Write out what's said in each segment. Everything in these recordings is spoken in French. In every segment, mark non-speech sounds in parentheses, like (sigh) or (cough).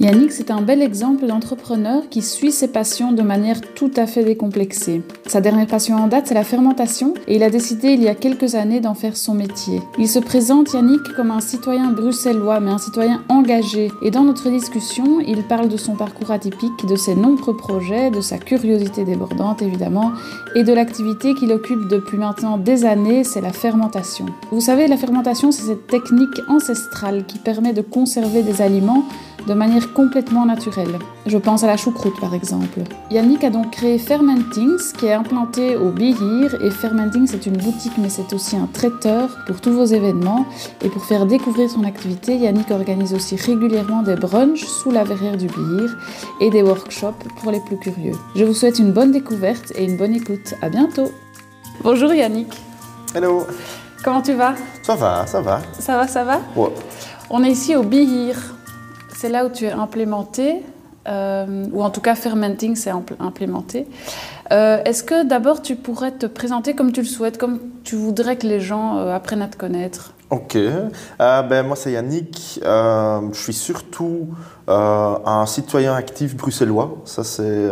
Yannick, c'est un bel exemple d'entrepreneur qui suit ses passions de manière tout à fait décomplexée. Sa dernière passion en date, c'est la fermentation et il a décidé il y a quelques années d'en faire son métier. Il se présente, Yannick, comme un citoyen bruxellois, mais un citoyen engagé. Et dans notre discussion, il parle de son parcours atypique, de ses nombreux projets, de sa curiosité débordante évidemment, et de l'activité qu'il occupe depuis maintenant des années, c'est la fermentation. Vous savez, la fermentation, c'est cette technique ancestrale qui permet de conserver des aliments de manière complètement naturelle. Je pense à la choucroute par exemple. Yannick a donc créé Fermentings qui est implanté au Bihir et Fermentings c'est une boutique mais c'est aussi un traiteur pour tous vos événements et pour faire découvrir son activité, Yannick organise aussi régulièrement des brunchs sous la verrière du Bihir et des workshops pour les plus curieux. Je vous souhaite une bonne découverte et une bonne écoute. À bientôt. Bonjour Yannick. Hello. Comment tu vas? Ça va, ça va. Ça va, ça va? Ouais. On est ici au Bihir. C'est là où tu es implémenté, euh, ou en tout cas Fermenting c'est implémenté. Euh, Est-ce que d'abord tu pourrais te présenter comme tu le souhaites, comme tu voudrais que les gens euh, apprennent à te connaître? Ok. Ben, moi, c'est Yannick. Je suis surtout un citoyen actif bruxellois. Ça, c'est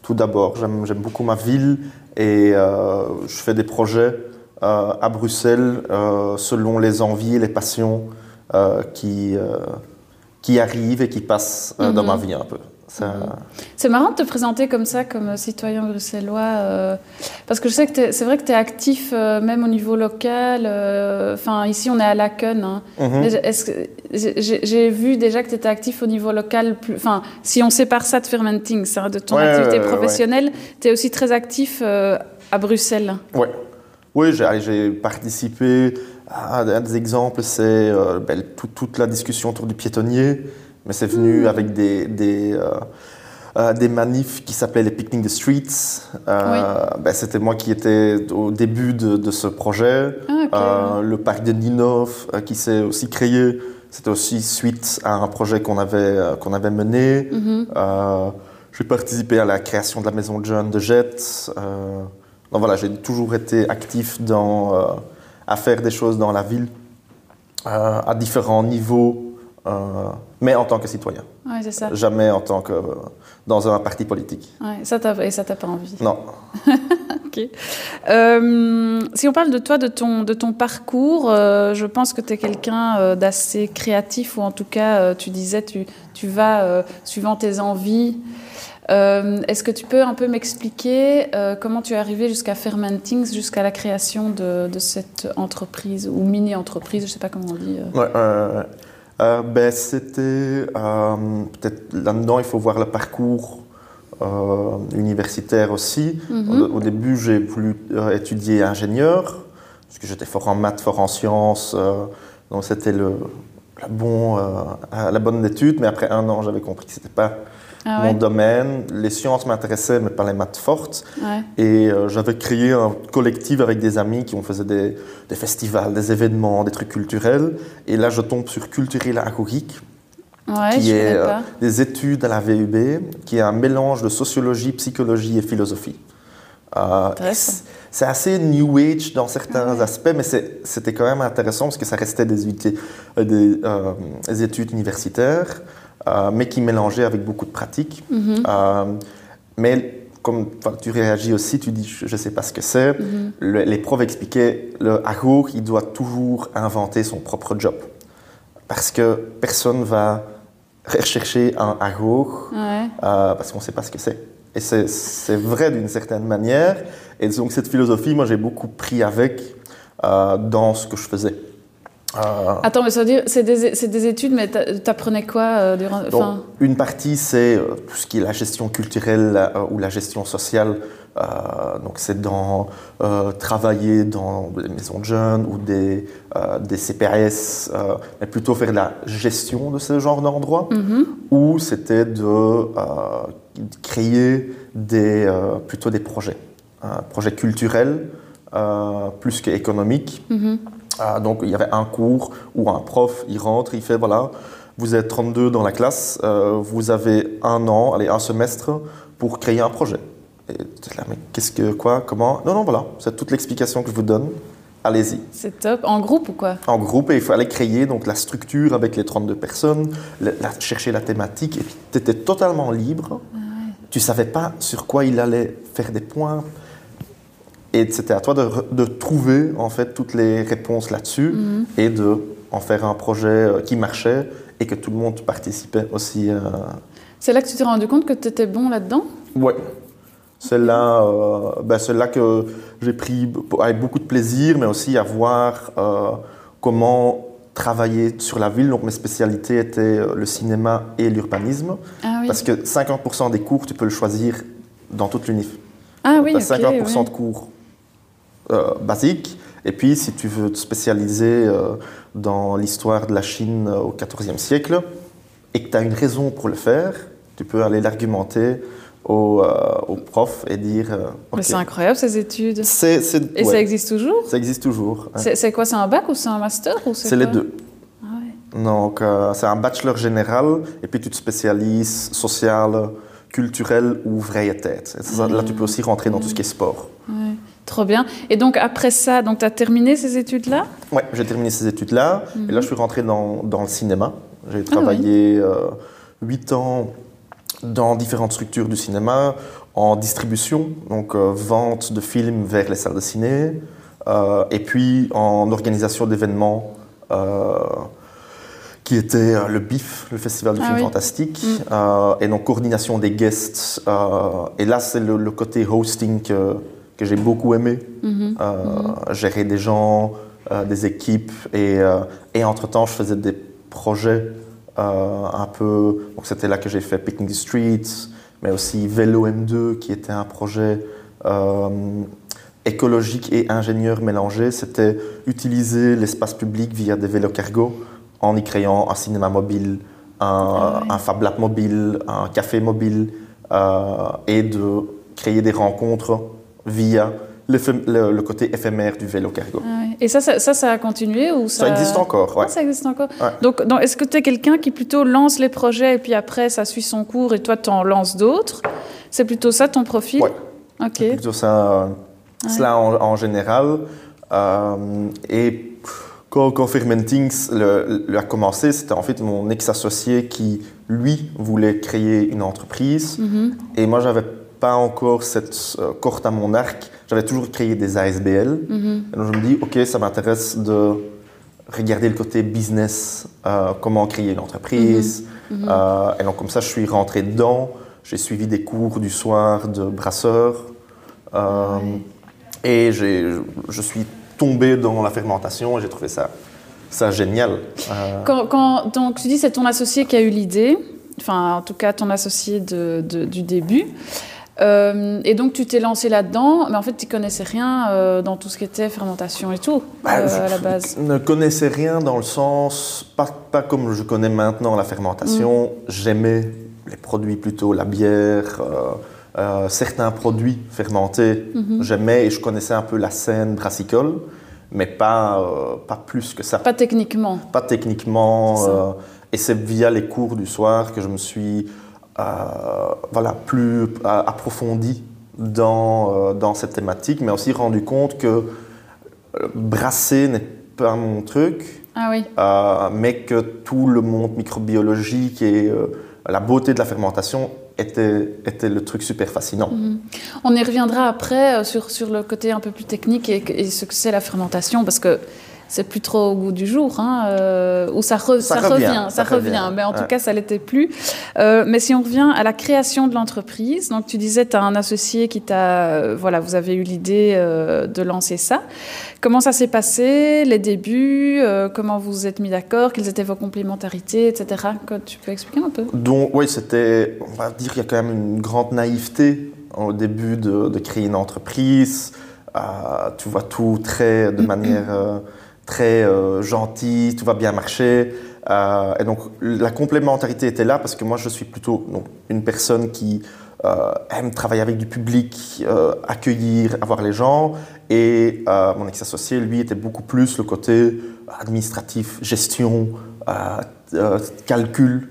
tout d'abord. J'aime beaucoup ma ville et je fais des projets à Bruxelles selon les envies et les passions qui, qui arrivent et qui passent euh, dans Mhm. ma vie un peu. Ça- C'est marrant de te présenter comme ça, comme citoyen bruxellois, euh, parce que je sais que c'est vrai que tu es actif euh, même au niveau local. euh, Enfin, ici on est à Laken. hein. Mhm. Est-ce que- J'ai vu déjà que tu étais actif au niveau local. Enfin, si on sépare ça de fermenting, ça, de ton Ouais, activité ouais, ouais, professionnelle, tu es aussi très actif euh, à Bruxelles. Ouais. Oui, j'ai participé à un des exemples, c'est euh, ben, tout- toute la discussion autour du piétonnier, mais c'est venu avec des, des, euh, euh, des manifs qui s'appelaient les Picnic the Streets. Ben, C'était moi qui étais au début de, de ce projet. Ah, le parc de Ninov qui s'est aussi créé, c'était aussi suite à un projet qu'on avait, qu'on avait mené. Mhm. J'ai participé à la création de la maison de jeunes de Jet. Donc voilà, j'ai toujours été actif dans, à faire des choses dans la ville euh, à différents niveaux, euh, mais en tant que citoyen, Ouais, c'est ça. jamais en tant que euh, dans un parti politique. Ouais, ça et ça t'a pas envie. Non. (laughs) Ok. Si on parle de toi, de ton, de ton parcours, je pense que tu es quelqu'un d'assez créatif, ou en tout cas, tu disais, tu, tu vas suivant tes envies. Euh, Est-ce que tu peux un peu m'expliquer euh, comment tu es arrivé jusqu'à Fermentings, jusqu'à la création de, de cette entreprise, ou mini-entreprise, je ne sais pas comment on dit. euh. Ouais, euh, ben, c'était peut-être là-dedans, il faut voir le parcours universitaire aussi. Mhm. Au, au début, j'ai voulu étudier ingénieur, parce que j'étais fort en maths, fort en sciences, donc c'était le, la, bon, la bonne étude. Mais après un an, j'avais compris que c'était pas Ah mon domaine. Les sciences m'intéressaient, mais pas les maths fortes. ouais. Et euh, j'avais créé un collectif avec des amis qui ont fait des, des festivals, des événements, des trucs culturels. Et là, je tombe sur Culturel Agorique, Ouais, qui est euh, des études à la VUB, qui est un mélange de sociologie, psychologie et philosophie. Euh, c'est- assez new age dans certains ouais. aspects, mais c'était quand même intéressant parce que ça restait des, euh, des, euh, des études universitaires, euh, mais qui mélangeaient avec beaucoup de pratiques. Mhm. Euh, mais comme tu réagis aussi, tu dis je ne sais pas ce que c'est. Mhm. Le- les profs expliquaient le agour, il doit toujours inventer son propre job. Parce que personne va rechercher un agour Ouais. euh, parce qu'on ne sait pas ce que c'est. Et c'est- vrai d'une certaine manière. Et donc cette philosophie, moi j'ai beaucoup pris avec dans ce que je faisais. Euh, Attends, mais ça veut dire, c'est des, études, mais t'a- t'apprenais quoi euh, durant. Donc, enfin, une partie, c'est euh, tout ce qui est la gestion culturelle ou la gestion sociale. Donc, c'est dans travailler dans des maisons de jeunes ou des, des CPAS, mais plutôt faire de la gestion de ce genre d'endroits. mhm. Ou c'était de créer des, plutôt des projets, un projet culturel euh, plus qu'économique. Ah, donc il y avait un cours où un prof, il rentre, il fait voilà, vous êtes 32 dans la classe, euh, vous avez un an, allez, un semestre pour créer un projet. Et tu es là, mais qu'est-ce que, quoi, comment? Non, non, voilà, c'est toute l'explication que je vous donne. allez-y. C'est top. En groupe ou quoi? En groupe, et il fallait créer donc, la structure avec les 32 personnes, la- la- chercher la thématique, et puis tu étais totalement libre. Tu savais pas sur quoi il allait faire des points. Et c'était à toi de, trouver en fait toutes les réponses là-dessus et de en faire un projet euh, qui marchait et que tout le monde participait aussi. euh, C'est là que tu t'es rendu compte que tu étais bon là-dedans? Ouais. C'est là, euh, ben, que j'ai pris avec beaucoup de plaisir, mais aussi à voir euh, comment travailler sur la ville. Donc mes spécialités étaient le cinéma et l'urbanisme, Ah oui. parce que 50% des cours, tu peux le choisir dans toute l'UNIF. Ah oui, as 50% ouais. de cours euh, basiques, et puis si tu veux te spécialiser euh, dans l'histoire de la Chine euh, au XIVe siècle, et que tu as une raison pour le faire, tu peux aller l'argumenter au, euh, au prof et dire... Mais c'est incroyable ces études. Et ouais, ça existe toujours? Ça existe toujours. hein. C'est quoi C'est un bac ou c'est un master C'est les deux. Ah ouais. Donc, c'est un bachelor général, et puis tu te spécialises social, culturel ou vraie tête. Et ça, Là, tu peux aussi rentrer dans tout ce qui est sport. ouais. Trop bien. Et donc après ça, tu as terminé ces études-là? Ouais, j'ai terminé ces études-là, et là, je suis rentré dans, dans le cinéma. J'ai Ah travaillé euh, huit ans dans différentes structures du cinéma, en distribution, donc euh, vente de films vers les salles de ciné, euh, et puis en organisation d'événements euh, qui était euh, le BIF, le Festival du Ah film oui. fantastique, Mm. et donc coordination des guests. et là, c'est le, le côté hosting que, que j'ai beaucoup aimé. Mhm. Euh, gérer des gens, euh, des équipes, et, euh, et entre-temps, je faisais des projets un peu... Donc c'était là que j'ai fait Picnic the Streets, mais aussi Vélo M2, qui était un projet écologique et ingénieur mélangé. C'était utiliser l'espace public via des vélos cargo en y créant un cinéma mobile, un, Ah un Fab Lab mobile, un café mobile, euh, et de créer des rencontres via le, le côté éphémère du vélo cargo. Ah ouais. Et ça, ça, ça, ça a continué ou ça... Ça existe encore, ouais. Ah, ça existe encore. Ouais. Donc, est-ce que tu es quelqu'un qui plutôt lance les projets et puis après ça suit son cours et toi tu en lances d'autres? C'est plutôt ça ton profil? Ok. C'est plutôt ça, cela en, en général. Euh, et quand, quand Fermentings le- le a commencé, c'était en fait mon ex-associé qui, lui, voulait créer une entreprise. Mhm. Et moi, j'avais pas encore cette euh, corde à mon arc. J'avais toujours créé des ASBL. Mhm. Et donc je me dis, ok, ça m'intéresse de regarder le côté business, euh, comment créer une entreprise. Mhm. Euh, et donc comme ça, je suis rentré dedans. J'ai suivi des cours du soir de brasseur. Euh, Et je suis tombé dans la fermentation et j'ai trouvé ça, ça génial. Quand, quand- donc tu dis c'est ton associé qui a eu l'idée, enfin en tout cas ton associé de, de- du début. Euh, et donc tu t'es lancé là-dedans, mais en fait tu connaissais rien euh, dans tout ce qui était fermentation et tout Bah, euh, à la base. ne connaissais rien dans le sens, pas, pas comme je connais maintenant la fermentation. Mm. J'aimais les produits plutôt, la bière, certains produits fermentés. Mm-hmm. J'aimais et je connaissais un peu la scène brassicole, mais pas, pas plus que ça. Pas techniquement. Pas techniquement. Et c'est via les cours du soir que je me suis voilà, plus euh, approfondi dans, euh, dans cette thématique, mais aussi rendu compte que euh, brasser n'est pas mon truc, Ah oui. euh, mais que tout le monde microbiologique et euh, la beauté de la fermentation était, était le truc super fascinant. On y reviendra après euh, sur, sur le côté un peu plus technique et, et ce que c'est la fermentation, parce que c'est plus trop au goût du jour, hein, euh, ou ça, re- Ça ça revient, revient, ça ça revient, revient, mais en tout cas ça l'était plus. Euh, mais si on revient à la création de l'entreprise, donc tu disais tu as un associé qui t'a, euh, voilà, vous avez eu l'idée de lancer ça. Comment ça s'est passé, les débuts, comment vous vous êtes mis d'accord, quelles étaient vos complémentarités, etc. Tu peux expliquer un peu? Donc, oui, c'était, on va dire qu'il y a quand même une grande naïveté au début de, de créer une entreprise. Tu vois tout très, de (clears throat) manière très euh, gentille, tout va bien marcher. Euh, et donc, la complémentarité était là parce que moi, je suis plutôt donc, une personne qui euh, aime travailler avec du public, accueillir, avoir les gens. Et mon ex-associé, lui, était beaucoup plus le côté administratif, gestion, calcul,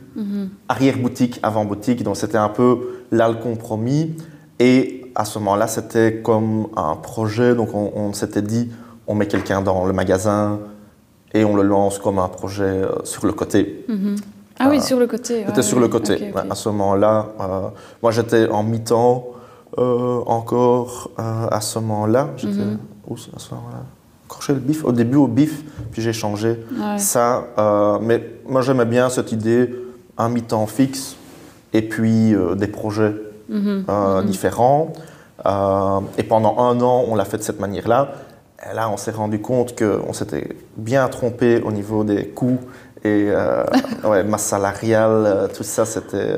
arrière-boutique, avant-boutique. Donc c'était un peu là le compromis. Et à ce moment-là, c'était comme un projet. Donc on, on s'était dit, on met quelqu'un dans le magasin et on le lance comme un projet euh, sur le côté. Ah oui, sur le côté. C'était sur le côté. À ce moment-là, moi j'étais en mi-temps encore à ce moment-là. J'étais où à ce moment-là? Crochet le bif, au début au bif, puis j'ai changé ça. mais moi j'aimais bien cette idée, un mi-temps fixe et puis des projets mhm. Mhm. différents. Euh, et pendant un an, on l'a fait de cette manière-là. Et là, on s'est rendu compte qu'on s'était bien trompé au niveau des coûts et euh, (laughs) ouais, masse salariale, euh, tout ça, c'était.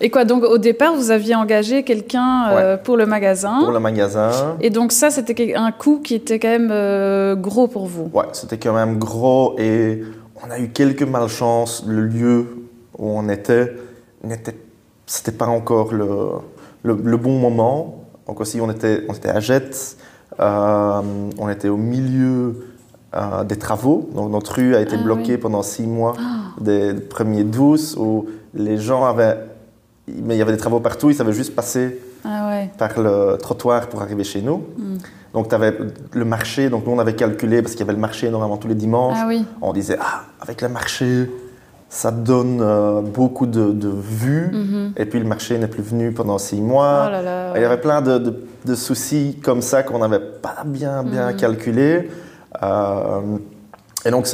Et quoi, donc au départ, vous aviez engagé quelqu'un pour le magasin Pour le magasin. Et donc ça, c'était un coût qui était quand même gros pour vous Ouais, c'était quand même gros et on a eu quelques malchances. Le lieu où on était, n'était, c'était pas encore le, le, le bon moment. Donc aussi, on était, on était à Jette, euh, on était au milieu euh, des travaux. Donc notre rue a été ah bloquée pendant six mois, ah. des premiers douze, où les gens avaient... Mais il y avait des travaux partout, ils savaient juste passer ah par le trottoir pour arriver chez nous. Hmm. Donc tu avais le marché, donc nous on avait calculé, parce qu'il y avait le marché normalement tous les dimanches. On disait, ah, avec le marché, ça donne euh, beaucoup de, vues. Mhm. Et puis le marché n'est plus venu pendant six mois. Oh il y avait plein de, de soucis comme ça qu'on n'avait pas bien, bien mhm. calculé. Euh, et donc,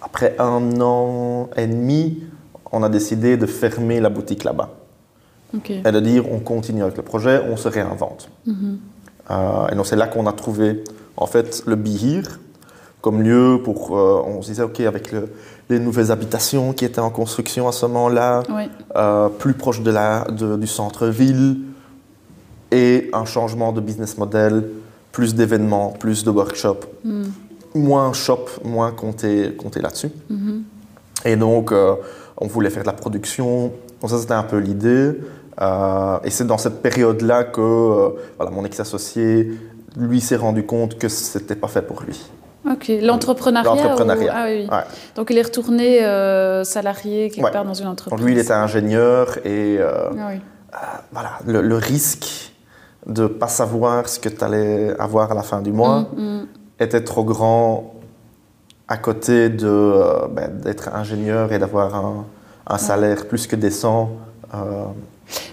après un an et demi, on a décidé de fermer la boutique là-bas. Et de dire, on continue avec le projet, on se réinvente. Mhm. Euh, et donc, c'est là qu'on a trouvé, en fait, le Bihir comme lieu pour. on se disait, OK, avec le les nouvelles habitations qui étaient en construction à ce moment-là, euh, plus proche de la, du centre-ville, et un changement de business model, plus d'événements, plus de workshops, hmm. moins shop, moins compter, compter là-dessus. Mm-hmm. Et donc, euh, on voulait faire de la production. Donc ça, c'était un peu l'idée. Euh, et c'est dans cette période-là que voilà, mon ex-associé, lui, s'est rendu compte que ce n'était pas fait pour lui. Ok, l'entrepreneuriat. Ah, oui. Donc il est retourné euh, salarié quelque part dans une entreprise. lui, il était ingénieur et euh, ah euh, voilà, le, risque de ne pas savoir ce que tu allais avoir à la fin du mois mm, mm. était trop grand à côté de ben, d'être ingénieur et d'avoir un, un, salaire plus que décent.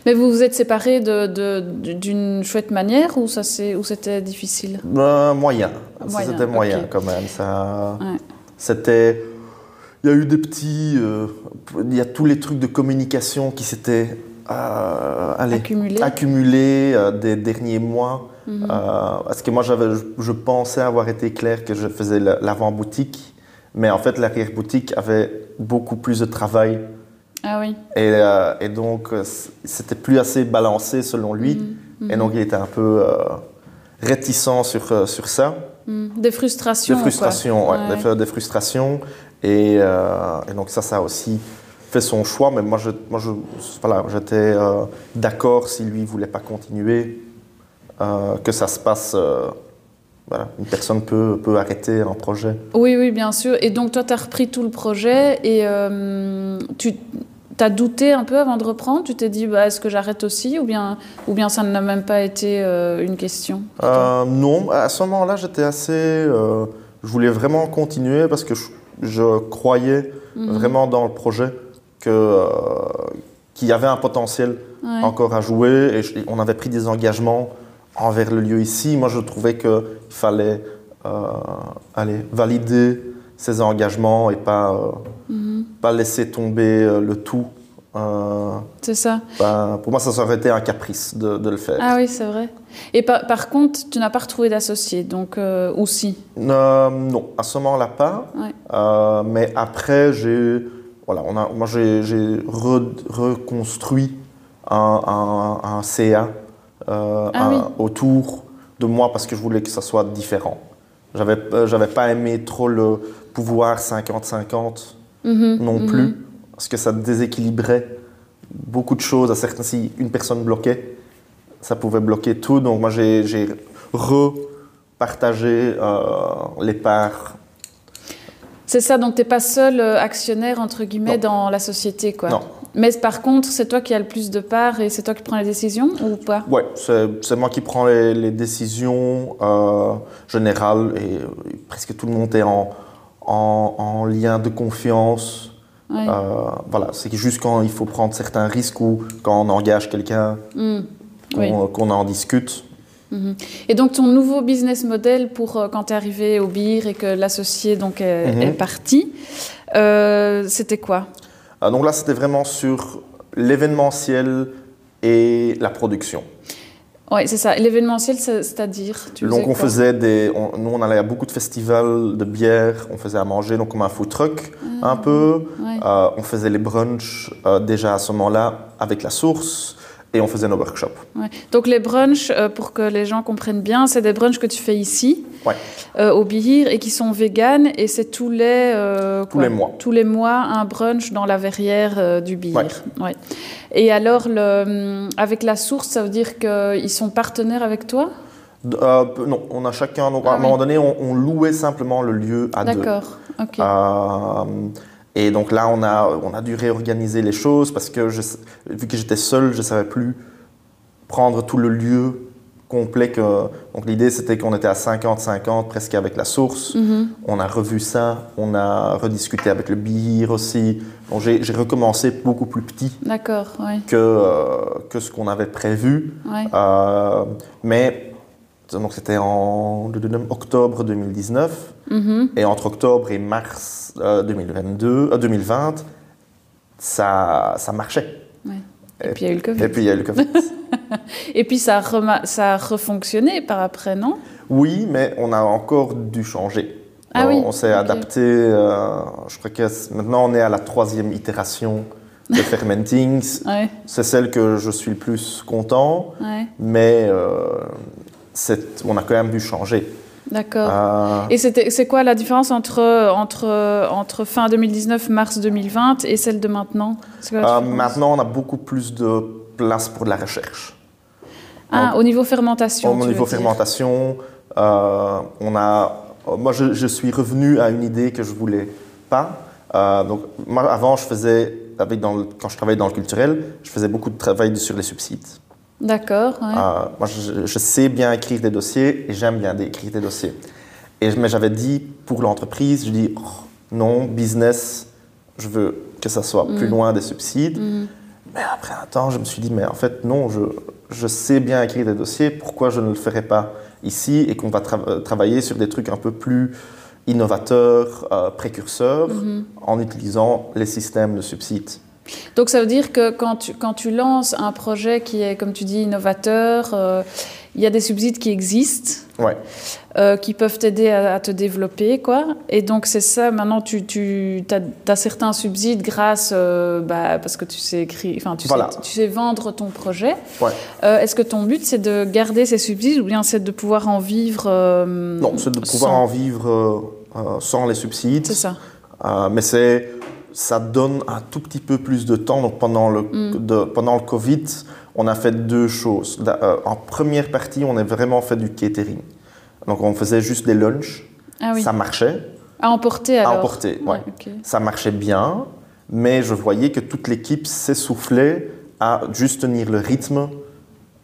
Mais vous vous êtes séparés d'une chouette manière ou, ça c'était difficile? Ben, Moyen. C'était moyen quand même. Ça, C'était... Il y a eu des petits... Euh, il y a tous les trucs de communication qui s'étaient euh, accumulés, euh, des derniers mois. Mhm. parce que moi, je, je pensais avoir été clair que je faisais l'avant-boutique, mais en fait, l'arrière-boutique avait beaucoup plus de travail ah oui. Et, euh, et donc, euh, c'était plus assez balancé selon lui. Mm, mm. Et donc, il était un peu euh, réticent sur, sur ça. Mm. Des frustrations. Des frustrations, ouais. Des, des, frustrations. Et, et, donc, ça, ça a aussi fait son choix. Mais moi, je, moi je, voilà, j'étais d'accord si lui ne voulait pas continuer, que ça se passe. Voilà, une personne peut, peut, arrêter un projet. Oui, oui, bien sûr. Et donc, toi, tu as repris tout le projet et tu, T'as douté un peu avant de reprendre? Tu t'es dit, bah, est-ce que j'arrête aussi? Ou bien, ou bien ça n'a même pas été euh, une question euh, Non, à ce moment-là, j'étais assez. Euh, je voulais vraiment continuer parce que je, croyais mhm. vraiment dans le projet, que, qu'il y avait un potentiel encore à jouer et on avait pris des engagements envers le lieu ici. Moi, je trouvais qu'il fallait aller valider ces engagements et pas. Mhm pas laisser tomber euh, le tout. Euh, c'est ça. Pour moi, ça aurait été un caprice de, le faire. Ah oui, c'est vrai. Et par, contre, tu n'as pas retrouvé d'associé, donc euh, aussi Non, à ce moment-là pas. mais après, j'ai, voilà, on a, moi j'ai, reconstruit un, un, CA ah autour de moi parce que je voulais que ça soit différent. J'avais, j'avais pas aimé trop le pouvoir 50-50 Mhm. non mhm. plus, parce que ça déséquilibrait beaucoup de choses. À certains, si une personne bloquait, ça pouvait bloquer tout. Donc moi, j'ai repartagé euh, les parts. C'est ça, donc tu n'es pas seul euh, actionnaire, entre guillemets, dans la société, quoi. Non. Mais par contre, c'est toi qui as le plus de part et c'est toi qui prends les décisions ou pas? Oui, c'est moi qui prends les, décisions euh, générales et, presque tout le monde est en, en, lien de confiance. Euh, voilà, c'est juste quand il faut prendre certains risques ou quand on engage quelqu'un hmm. qu'on en discute. Mhm. Et donc ton nouveau business model pour euh, quand tu es arrivé au BIR et que l'associé donc est, mhm. parti, euh, c'était quoi? Ah, Donc là, c'était vraiment sur l'événementiel et la production. Oui, c'est ça. L'événementiel, c'est-à-dire Donc on faisait des, nous on allait à beaucoup de festivals de bière, on faisait à manger, donc comme un food truck ah, un peu. Euh, on faisait les brunchs déjà à ce moment-là avec la source et on faisait nos workshops. Donc les brunchs, euh, pour que les gens comprennent bien, c'est des brunchs que tu fais ici, euh, au Bihir, et qui sont véganes, et c'est tous les... Euh, tous les mois. Tous les mois, un brunch dans la verrière du Bihir. Ouais. Et alors, le, avec la source, ça veut dire qu'ils sont partenaires avec toi? Non, on a chacun. Donc, à un ah moment donné, on, louait simplement le lieu à deux. D'accord. ok. Et donc là, on a, on a dû réorganiser les choses parce que je, vu que j'étais seul, je ne savais plus prendre tout le lieu complet. Que, donc l'idée, c'était qu'on était à 50-50 presque avec la source. Mm-hmm. On a revu ça, on a rediscuté avec le BIR aussi. Donc j'ai recommencé beaucoup plus petit que, euh, que ce qu'on avait prévu. Euh, mais donc c'était en octobre 2019. Mhm. Et entre octobre et mars 2022, 2020, euh, ça, ça marchait. Et, puis il y a eu le Covid. Et puis il y a eu le Covid. (laughs) et puis ça a, ça a refonctionné par après, non? Oui, mais on a encore dû changer. Ah oui. On s'est adapté. Euh, je crois que maintenant on est à la troisième itération de (laughs) Fermentings. C'est celle que je suis le plus content. Mais euh, on a quand même dû changer. D'accord. Euh, et c'est quoi la différence entre, entre, entre fin 2019, mars 2020 et celle de maintenant? Euh, Maintenant, on a beaucoup plus de place pour de la recherche. Ah, au niveau fermentation Au niveau fermentation, euh, on a... Moi, je, je, suis revenu à une idée que je voulais pas. donc, moi, avant, je faisais, avec dans quand je travaillais dans le culturel, je faisais beaucoup de travail sur les subsides. D'accord. Euh, moi, je, sais bien écrire des dossiers et j'aime bien écrire des dossiers. Et, mais j'avais dit pour l'entreprise, je dis oh, non, business, je veux que ça soit plus mm. loin des subsides. Mm. Mais après un temps, je me suis dit, mais en fait, non, je, je sais bien écrire des dossiers, pourquoi je ne le ferais pas ici et qu'on va euh, travailler sur des trucs un peu plus innovateurs, euh, précurseurs, mm-hmm. en utilisant les systèmes de subsides. Donc ça veut dire que quand tu, quand tu lances un projet qui est, comme tu dis, innovateur, euh, il y a des subsides qui existent, euh, qui peuvent t'aider à, te développer. Quoi. Et donc c'est ça, maintenant tu, tu as, certains subsides grâce, euh, bah, parce que tu sais, écrire, tu, sais, tu sais vendre ton projet. Est-ce que ton but c'est de garder ces subsides ou bien c'est de pouvoir en vivre Non, c'est de pouvoir en vivre sans les subsides. C'est ça. mais c'est ça donne un tout petit peu plus de temps. Donc pendant le, mm. pendant le Covid, on a fait deux choses. Euh, en première partie, on a vraiment fait du catering. Donc on faisait juste des lunchs. Ah ça marchait. À emporter alors À emporter, ouais. Ça marchait bien, mais je voyais que toute l'équipe s'essoufflait à juste tenir le rythme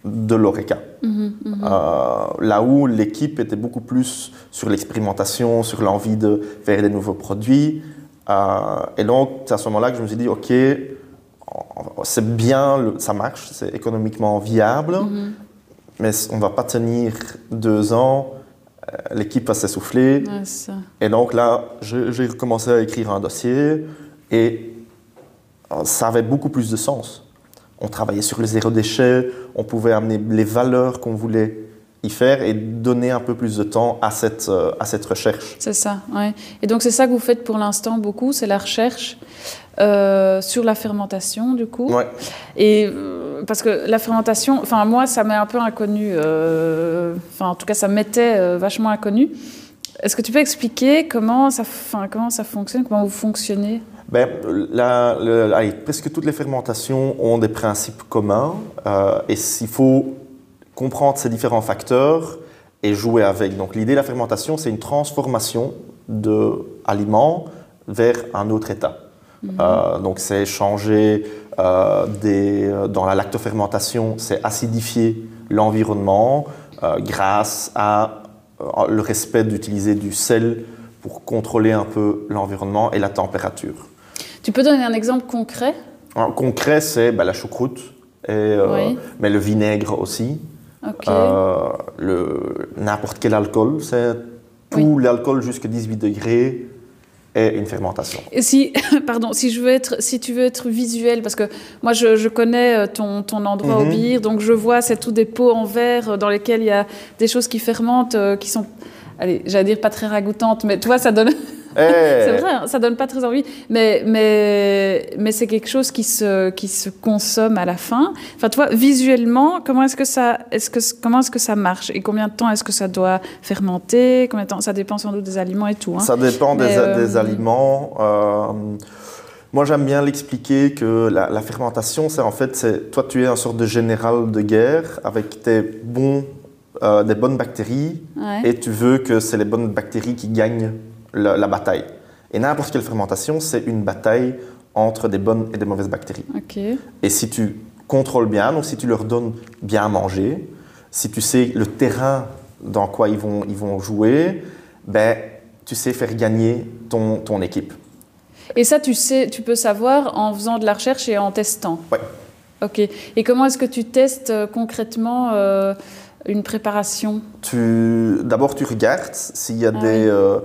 de l'ORECA. Mm-hmm, mm-hmm. Euh, là où l'équipe était beaucoup plus sur l'expérimentation, sur l'envie de faire des nouveaux produits, et donc, c'est à ce moment-là que je me suis dit, OK, c'est bien, ça marche, c'est économiquement viable, mhm. mais on ne va pas tenir deux ans, euh, l'équipe va s'essouffler. et donc là, j'ai commencé à écrire un dossier et euh, ça avait beaucoup plus de sens. On travaillait sur les zéro déchets, on pouvait amener les valeurs qu'on voulait y faire et donner un peu plus de temps à cette, euh, à cette recherche. C'est ça, ouais. Et donc c'est ça que vous faites pour l'instant beaucoup, c'est la recherche euh, sur la fermentation du coup. Ouais. Et euh, parce que la fermentation, enfin moi ça m'est un peu inconnu, enfin en tout cas ça m'était vachement inconnu. Est-ce que tu peux expliquer comment ça, comment ça fonctionne, comment vous fonctionnez? Ben, la, presque toutes les fermentations ont des principes communs et s'il faut comprendre ces différents facteurs et jouer avec. Donc l'idée de la fermentation, c'est une transformation de aliments vers un autre état. Mhm. Euh, donc c'est changer euh, des, euh, dans la lactofermentation, c'est acidifier l'environnement euh, grâce à le respect d'utiliser du sel pour contrôler un peu l'environnement et la température. Tu peux donner un exemple concret? En concret, c'est bah, la choucroute, et, Oui. mais le vinaigre aussi. Euh, N'importe quel alcool, c'est tout l'alcool jusqu'à 18 degrés est une fermentation. Et si, (laughs) pardon, si je veux être, si tu veux être visuel, parce que moi je, je connais euh, ton, ton endroit au Mhm. bire, donc je vois c'est tout des pots en verre euh, dans lesquels il y a des choses qui fermentent, qui sont, allez, j'allais dire pas très ragoûtantes, mais tu vois ça donne, (laughs) (laughs) c'est vrai, hein, ça donne pas très envie, mais mais mais c'est quelque chose qui se qui se consomme à la fin. Enfin, toi, visuellement, comment est-ce que ça, est-ce que comment est-ce que ça marche? Et combien de temps est-ce que ça doit fermenter? Combien de temps? Ça dépend sans doute des aliments et tout. Hein. Ça dépend des, euh, des aliments. Euh, moi, j'aime bien l'expliquer que la, la fermentation, c'est en fait, c'est toi, tu es un sorte de général de guerre avec tes bons, euh, des bonnes bactéries, Ouais. et tu veux que c'est les bonnes bactéries qui gagnent la, la bataille. Et n'importe quelle fermentation, c'est une bataille entre des bonnes et des mauvaises bactéries. Et si tu contrôles bien, donc si tu leur donnes bien à manger, si tu sais le terrain dans quoi ils vont, ils vont jouer, ben, tu sais faire gagner ton, ton équipe. Et ça, tu sais, tu peux savoir en faisant de la recherche et en testant. Ouais. Ok. Et comment est-ce que tu testes euh, concrètement euh, une préparation? Tu, d'abord, tu regardes s'il y a Ah des, oui. euh,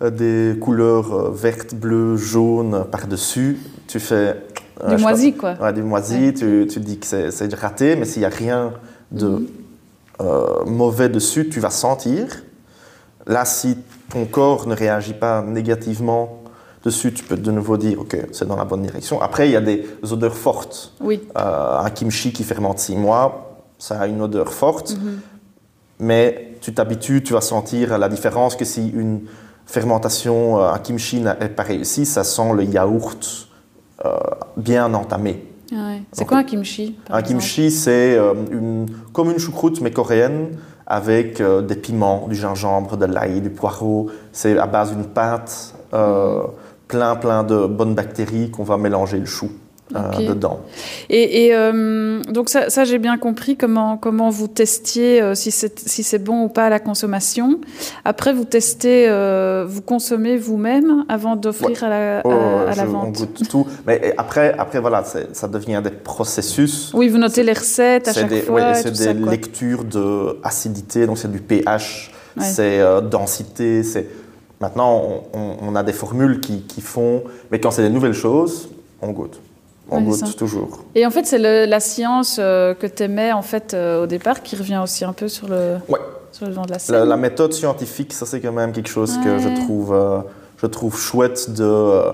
des couleurs euh, vertes, bleues, jaunes par-dessus. Tu fais... euh, Du moisi, quoi. ouais, du moisi, tu, tu dis que c'est, raté, mais s'il n'y a rien de Mhm. euh, mauvais dessus, tu vas sentir. Là, si ton corps ne réagit pas négativement dessus, tu peux de nouveau dire, OK, c'est dans la bonne direction. Après, il y a des odeurs fortes. Oui. Euh, un kimchi qui fermente six mois, ça a une odeur forte, Mhm. mais tu t'habitues, tu vas sentir la différence que si une fermentation, euh, un kimchi pas réussi, ça sent le yaourt euh, bien entamé. Ouais. C'est quoi un kimchi Un exemple kimchi, c'est euh, une, comme une choucroute, mais coréenne, avec euh, des piments, du gingembre, de l'ail, du poireau. C'est à base d'une pâte, euh, plein, plein de bonnes bactéries qu'on va mélanger le chou euh, dedans. Et, et, euh, donc ça, ça, j'ai bien compris comment, comment vous testiez euh, si c'est si bon ou pas à la consommation. Après, vous testez, euh, vous consommez vous-même avant d'offrir à la, Oh, à, à je- la on vente. goûte tout. Mais après, après voilà, ça devient des processus. Oui, vous notez les recettes à chaque des, fois. ouais, c'est des ça, lectures de acidité, donc c'est du pH, Ouais. c'est densité, c'est... Maintenant, on, on- on a des formules qui, qui font... Mais quand c'est des nouvelles choses, on goûte. On Ouais, toujours. Et en fait, c'est la science euh, que tu aimais en fait euh, au départ qui revient aussi un peu sur le, Ouais. sur le devant de la scène. La, la méthode scientifique, ça c'est quand même quelque chose que je trouve, euh, je trouve chouette de... euh,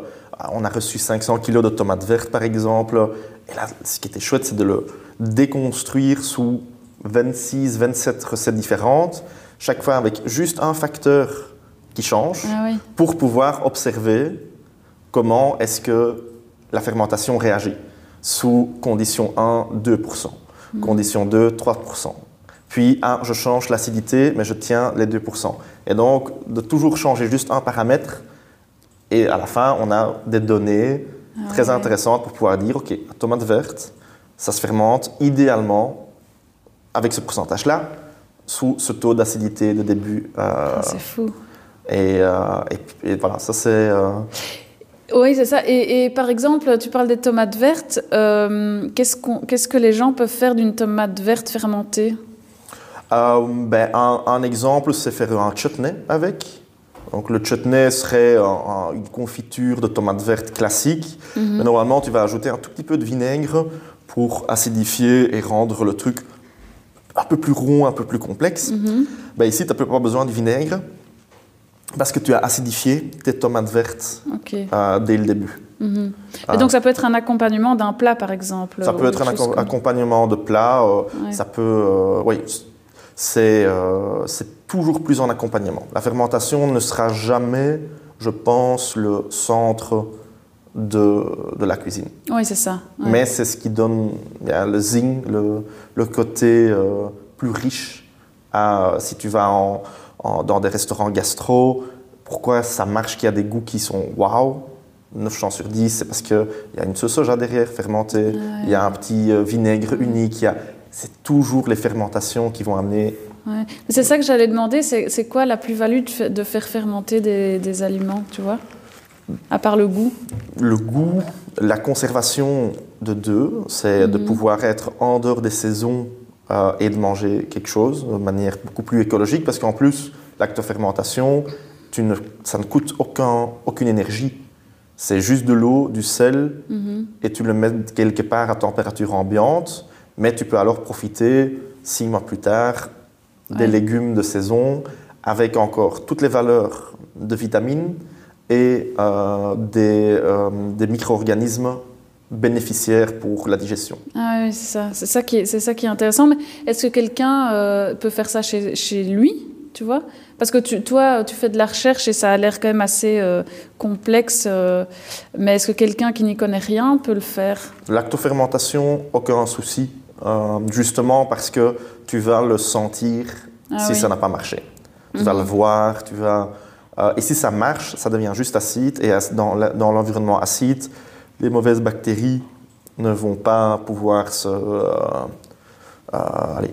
on a reçu 500 kilos de tomates vertes par exemple. Et là, ce qui était chouette, c'est de le déconstruire sous 26, 27 recettes différentes, chaque fois avec juste un facteur qui change, Ah oui. pour pouvoir observer comment est-ce que la fermentation réagit sous condition 1, 2%, condition 2, 3%. Puis, ah, je change l'acidité, mais je tiens les 2%. Et donc, de toujours changer juste un paramètre, et à la fin, on a des données Ah très ouais. intéressantes pour pouvoir dire, OK, la tomate verte, ça se fermente idéalement avec ce pourcentage-là, sous ce taux d'acidité de début. euh, Ah, c'est fou. et, euh, et voilà, ça c'est... euh, Oui, c'est ça. Et, et par exemple, tu parles des tomates vertes. euh, Qu'est-ce qu'on- qu'est-ce que les gens peuvent faire d'une tomate verte fermentée? Euh, ben, un, un exemple, c'est faire un chutney avec. Donc le chutney serait un- un- une confiture de tomates vertes classique. Mais normalement, tu vas ajouter un tout petit peu de vinaigre pour acidifier et rendre le truc un peu plus rond, un peu plus complexe. Mhm. Ben, ici, tu n'as pas besoin de vinaigre parce que tu as acidifié tes tomates vertes euh, dès le début. Mhm. Ah. Et donc, ça peut être un accompagnement d'un plat, par exemple. Ça peut être un accom- comme- accompagnement de plat, euh, Ouais. ça peut... euh, oui, c'est euh, toujours plus en accompagnement. La fermentation ne sera jamais, je pense, le centre de, de la cuisine. Oui, c'est ça. ouais. Mais c'est ce qui donne le zing, le, le côté euh, plus riche. à- si tu vas en- en- dans des restaurants gastro, pourquoi ça marche qu'il y a des goûts qui sont waouh 9 chances sur 10, c'est parce qu'il y a une sauce soja derrière fermentée, il y a un petit euh, vinaigre unique, c'est toujours les fermentations qui vont amener. C'est ça que j'allais demander, c'est quoi la plus-value de, faire fermenter des, aliments, tu vois? À part le goût Le goût, la conservation de deux, c'est de mhm. pouvoir être en dehors des saisons euh, et de manger quelque chose de manière beaucoup plus écologique, parce qu'en plus, lactofermentation, tu ne, ça ne coûte aucun, aucune énergie. C'est juste de l'eau, du sel, mhm. et tu le mets quelque part à température ambiante, mais tu peux alors profiter, six mois plus tard, des légumes de saison, avec encore toutes les valeurs de vitamines et euh, des, euh, des micro-organismes bénéficiaires pour la digestion. Ah oui, c'est ça. C'est ça, qui est, c'est ça qui est intéressant. Mais est-ce que quelqu'un euh, peut faire ça chez, chez lui tu vois? Parce que tu, toi, tu fais de la recherche et ça a l'air quand même assez euh, complexe. Euh, mais est-ce que quelqu'un qui n'y connaît rien peut le faire? Lactofermentation, aucun souci. justement parce que tu vas le sentir ah si ça n'a pas marché. Tu vas le mhm. voir, tu vas... et si ça marche, ça devient juste acide. Et dans l'environnement acide, les mauvaises bactéries ne vont pas pouvoir se, euh, euh,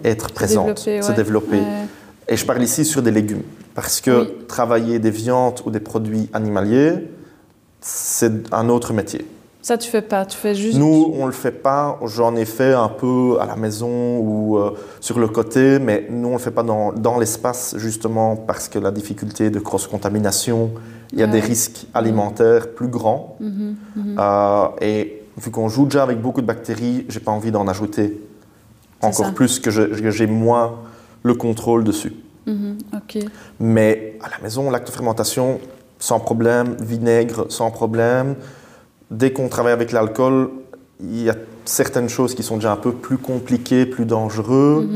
être présentes, se développer. Et je parle ici sur des légumes, parce que travailler des viandes ou des produits animaliers, c'est un autre métier. Ça, tu fais pas, tu fais juste. Nous, on le fait pas. J'en ai fait un peu à la maison ou euh, sur le côté, mais nous, on le fait pas dans, dans l'espace, justement, parce que la difficulté de cross-contamination il y a des risques alimentaires plus grands. Mhm, mhm. Euh, et vu qu'on joue déjà avec beaucoup de bactéries, j'ai pas envie d'en ajouter encore plus que j'ai moins le contrôle dessus. Mhm, Mais à la maison, lactofermentation, sans problème, vinaigre, sans problème. Dès qu'on travaille avec l'alcool, il y a certaines choses qui sont déjà un peu plus compliquées, plus dangereuses.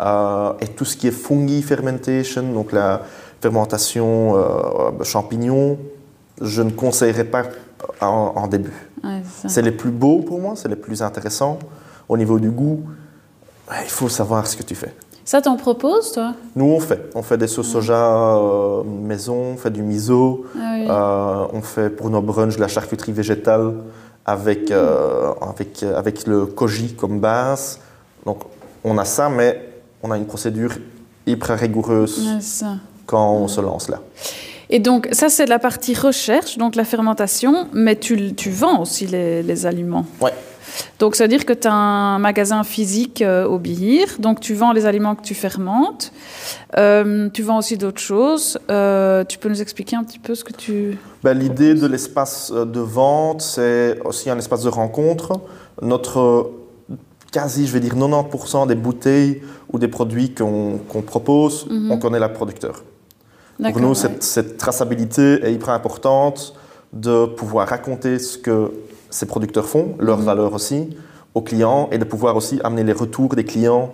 Euh, et tout ce qui est fungi fermentation, donc la, fermentation euh, champignons, je ne conseillerais pas en, début. c'est les plus beaux pour moi, c'est les plus intéressants. Au niveau du goût, il faut savoir ce que tu fais. Ça t'en propose, toi? Nous, on fait. On fait des sauces soja euh, maison, on fait du miso. Ah euh, on fait pour nos brunchs de la charcuterie végétale avec, euh, avec, avec le koji comme base. Donc, on a ça, mais on a une procédure hyper rigoureuse. ça quand on se lance là. Et donc, ça, c'est la partie recherche, donc la fermentation, mais tu, tu vends aussi les, les aliments. Oui. Donc, ça veut dire que tu as un magasin physique euh, au Bihir, donc tu vends les aliments que tu fermentes. Euh, tu vends aussi d'autres choses. Euh, tu peux nous expliquer un petit peu ce que tu. Ben, L'idée de l'espace de vente, c'est aussi un espace de rencontre. Notre quasi, je vais dire 90% des bouteilles ou des produits qu'on propose, mhm. on connaît le producteur. Pour nous, cette, traçabilité est hyper importante de pouvoir raconter ce que ces producteurs font, leurs mhm. valeurs aussi, aux clients et de pouvoir aussi amener les retours des clients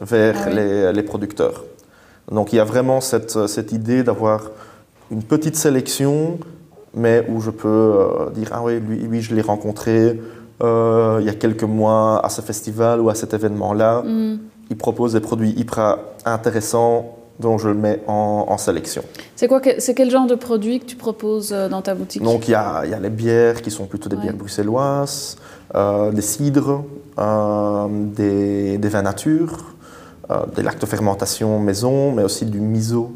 vers ah les, producteurs. Donc il y a vraiment cette, cette idée d'avoir une petite sélection, mais où je peux euh, dire Ah oui, lui, lui je l'ai rencontré euh, il y a quelques mois à ce festival ou à cet événement-là. Mm. Il propose des produits hyper intéressants dont je le mets en, sélection. C'est quoi C'est quel genre de produits que tu proposes euh, dans ta boutique? Donc il y a, y a, les bières qui sont plutôt des bières bruxelloises, euh, des cidres, des, des, vins nature, des lactofermentations maison, mais aussi du miso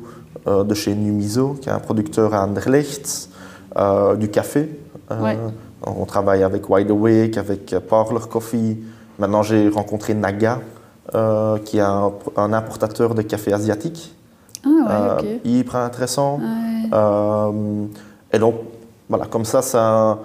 de chez Numiso, qui est un producteur à Anderlecht, du café. On travaille avec Wide Awake, avec Parlor Coffee. Maintenant, j'ai rencontré Naga, euh, qui est un, importateur de café asiatique. Ah, ouais, euh, Hyper intéressant. Euh, et donc, voilà, comme ça, ça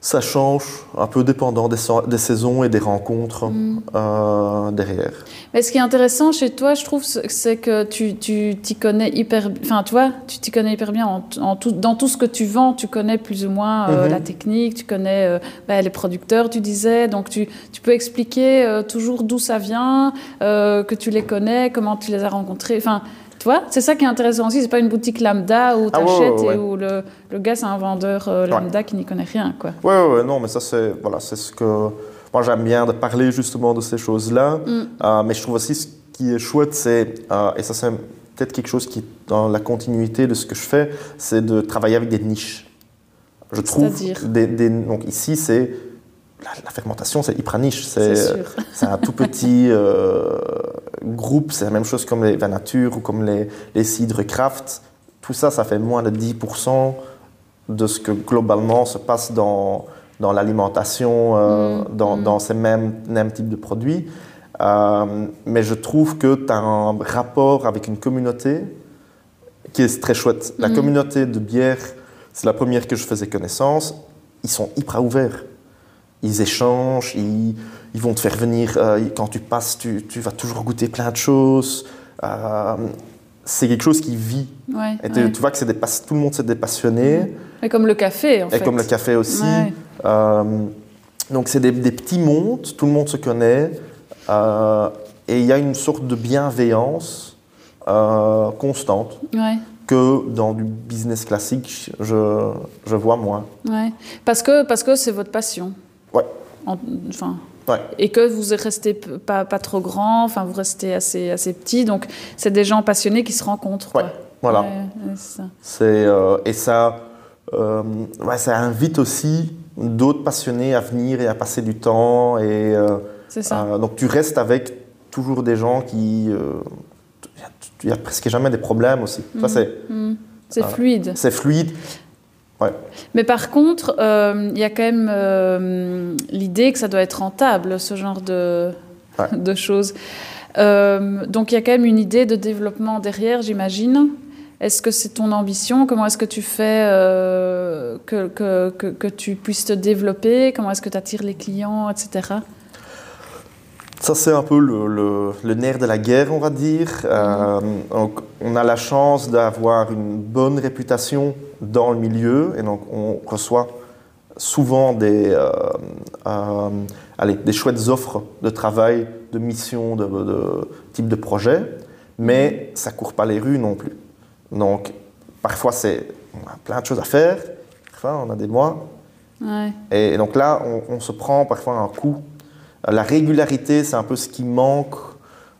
ça change, un peu dépendant des, des saisons et des rencontres mm. euh, derrière. Mais ce qui est intéressant chez toi, je trouve, c'est que tu t'y connais hyper, enfin, tu vois, tu t'y connais hyper bien en, tout, dans tout ce que tu vends. Tu connais plus ou moins euh, mm-hmm. la technique, tu connais euh, bah, les producteurs, tu disais, donc tu, tu peux expliquer toujours d'où ça vient, que tu les connais, comment tu les as rencontrés. Enfin, tu vois, c'est ça qui est intéressant aussi. C'est pas une boutique lambda où tu achètes et où le, le gars c'est un vendeur euh, lambda qui n'y connaît rien, quoi. Ouais, ouais, non, mais ça c'est voilà, ce que moi j'aime bien de parler justement de ces choses-là. Mm. Euh, mais je trouve aussi ce qui est chouette, c'est euh, et ça c'est peut-être quelque chose qui est dans la continuité de ce que je fais, c'est de travailler avec des niches. Je trouve. Des, des- donc ici, c'est. La, la fermentation, c'est hyper niche. C'est c'est un tout petit euh, groupe. C'est la même chose comme les vins nature ou comme les, les cidres craft. Tout ça, ça fait moins de 10% de ce que globalement se passe dans, dans l'alimentation, euh, Mm, dans, mm. dans ces mêmes, mêmes types de produits. Euh, mais je trouve que tu as un rapport avec une communauté qui est très chouette. La Mm. communauté de bière, c'est la première que je faisais connaissance. Ils sont hyper ouverts. Ils échangent, ils, ils vont te faire venir. euh, quand tu passes, tu, tu vas toujours goûter plein de choses. Euh, c'est quelque chose qui vit. Ouais, Et tu- ouais. tu vois que c'est des tout le monde c'est des passionnés. Mais comme le café, en Et fait. comme le café aussi. Ouais. Euh, donc c'est des, des petits mondes, tout le monde se connaît. et il y a une sorte de bienveillance constante Ouais, que dans du business classique, je, je vois moins. ouais. Parce que parce que c'est votre passion. Ouais. En- enfin. Ouais. Et que vous restez pas, pas trop grand, enfin vous restez assez, assez petit, donc c'est des gens passionnés qui se rencontrent. quoi. Ouais, Voilà. C'est euh, et ça, euh, ouais, ça invite aussi d'autres passionnés à venir et à passer du temps. Et, euh, ça. euh, donc tu restes avec toujours des gens qui... euh, Il n'y a presque jamais des problèmes aussi. Ça, Mhm. c'est, Mm. C'est fluide. c'est fluide. Mais par contre, euh, il y a quand même euh, l'idée que ça doit être rentable, ce genre de, Ouais. (laughs) de choses. Euh, donc il y a quand même une idée de développement derrière, j'imagine. Est-ce que c'est ton ambition? Comment est-ce que tu fais que, que, que, que tu puisses te développer? Comment est-ce que tu attires les clients, etc. Ça, c'est un peu le, le- le nerf de la guerre, on va dire. Donc, on a la chance d'avoir une bonne réputation dans le milieu et donc on reçoit souvent des, euh, euh, allez, des chouettes offres de travail, de missions, de, de type de projet, mais ça court pas les rues non plus. Donc, parfois, c'est, on a plein de choses à faire, parfois, on a des mois, Ouais. et donc là, on, on se prend parfois un coup. Euh, La régularité, c'est un peu ce qui manque.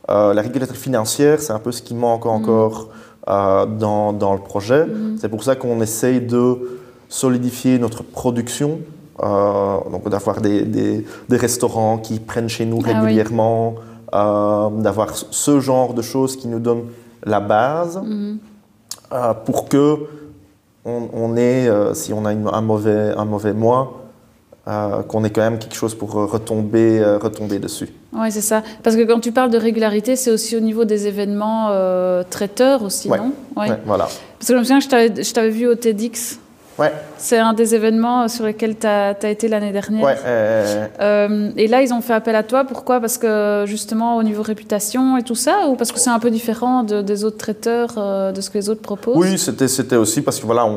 Euh, la régularité financière, c'est un peu ce qui manque encore euh, dans, dans le projet. Mhm. C'est pour ça qu'on essaye de solidifier notre production. euh, donc d'avoir des, des- des restaurants qui prennent chez nous Ah oui. régulièrement, euh, d'avoir ce genre de choses qui nous donnent la base Mhm. pour que on, on ait, si on a une- un, mauvais, un mauvais mois, euh, qu'on ait quand même quelque chose pour retomber, euh, retomber dessus. Ouais, c'est ça. Parce que quand tu parles de régularité, c'est aussi au niveau des événements euh, traiteurs aussi, Ouais. non? Ouais, voilà. Parce que je me souviens que je t'avais vu au TEDx. Ouais, C'est un des événements sur lesquels tu as, été l'année dernière. ouais, euh, Euh, et là, ils ont fait appel à toi. Pourquoi? Parce que justement, au niveau réputation et tout ça Ou parce que c'est un peu différent de- des autres traiteurs, euh, de ce que les autres proposent? Oui, c'était, aussi parce que voilà,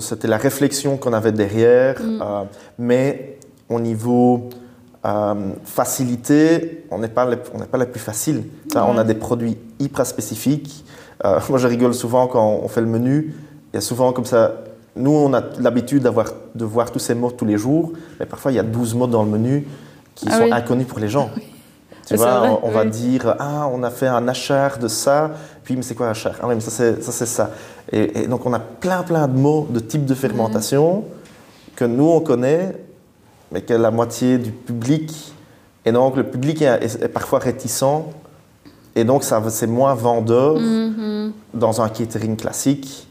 c'était la réflexion qu'on avait derrière, Mm. euh, mais au niveau euh, facilité, on n'est pas, les- on n'est pas les plus faciles. Ça, On a des produits hyper spécifiques. Euh, (laughs) moi, je rigole souvent quand on fait le menu. Il y a souvent comme ça. Nous, on a l'habitude de voir tous ces mots tous les jours, mais parfois il y a 12 mots dans le menu qui Ah sont oui. inconnus pour les gens. Tu vois, vrai, on, on va dire ah on a fait un achar de ça, puis mais c'est quoi achar? Ah oui mais ça c'est ça. Et, et donc on a plein plein de mots de type de fermentation que nous on connaît, mais que la moitié du public et donc le public est, est- est parfois réticent et donc ça c'est moins vendeur Mhm. dans un catering classique.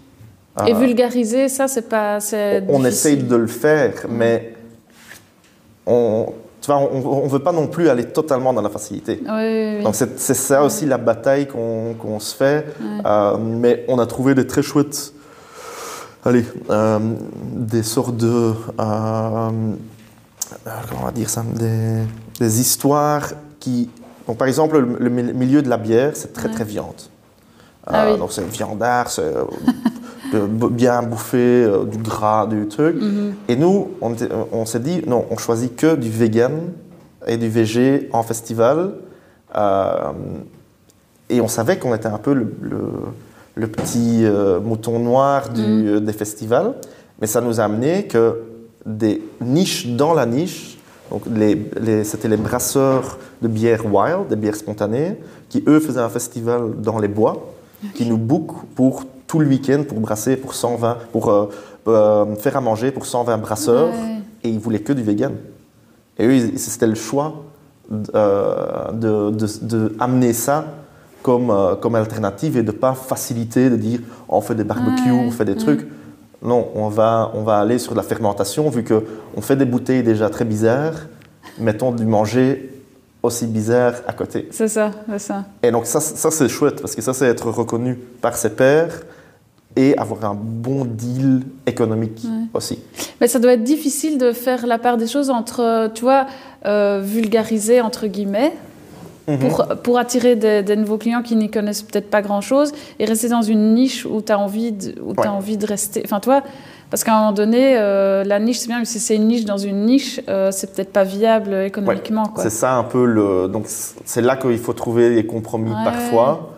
Et Euh, vulgariser, ça, c'est pas. c'est on difficile. essaye de le faire, mais on tu vois, on ne veut pas non plus aller totalement dans la facilité. Oui, oui, oui. Donc c'est c'est ça aussi la bataille qu'on qu'on se fait. Euh, mais on a trouvé des très chouettes, allez, euh, des sortes de, euh, comment on va dire ça, des, des histoires qui, donc par exemple le, le mi- milieu de la bière, c'est très très viande. Ah oui. Donc c'est viandard, c'est (laughs) bien bouffer euh, du gras, du truc. Mhm. Et nous, on, était- on s'est dit, non, on choisit que du vegan et du végé en festival. Euh, et on savait qu'on était un peu le, le- le petit euh, mouton noir du- Mm. euh, des festivals. Mais ça nous a amené que des niches dans la niche, les- c'était les brasseurs de bière wild, des bières spontanées, qui eux faisaient un festival dans les bois, qui nous bookent pour tout le week-end pour brasser pour 120, pour euh, euh, faire à manger pour 120 brasseurs Ouais. et ils voulaient que du vegan. Et eux, c'était le choix euh, de, de, de amener ça comme, comme alternative et de pas faciliter, de dire on fait des barbecues, Ouais, on fait des ouais. trucs. Non, on va, on va aller sur la fermentation, vu qu'on fait des bouteilles déjà très bizarres, mettons du manger aussi bizarre à côté. C'est ça, c'est ça. Et donc ça, ça c'est chouette, parce que ça, c'est être reconnu par ses pairs et avoir un bon deal économique Ouais. aussi. Mais ça doit être difficile de faire la part des choses entre, tu vois, euh, vulgariser entre guillemets, Mhm. pour, pour attirer des, des nouveaux clients qui n'y connaissent peut-être pas grand-chose et rester dans une niche où tu as, envie de- où Ouais. as envie de rester. Enfin, toi, parce qu'à un moment donné, euh, la niche, c'est bien, mais si c'est une niche dans une niche, euh, c'est peut-être pas viable économiquement. C'est ça un peu le. Donc c'est là qu'il faut trouver des compromis parfois.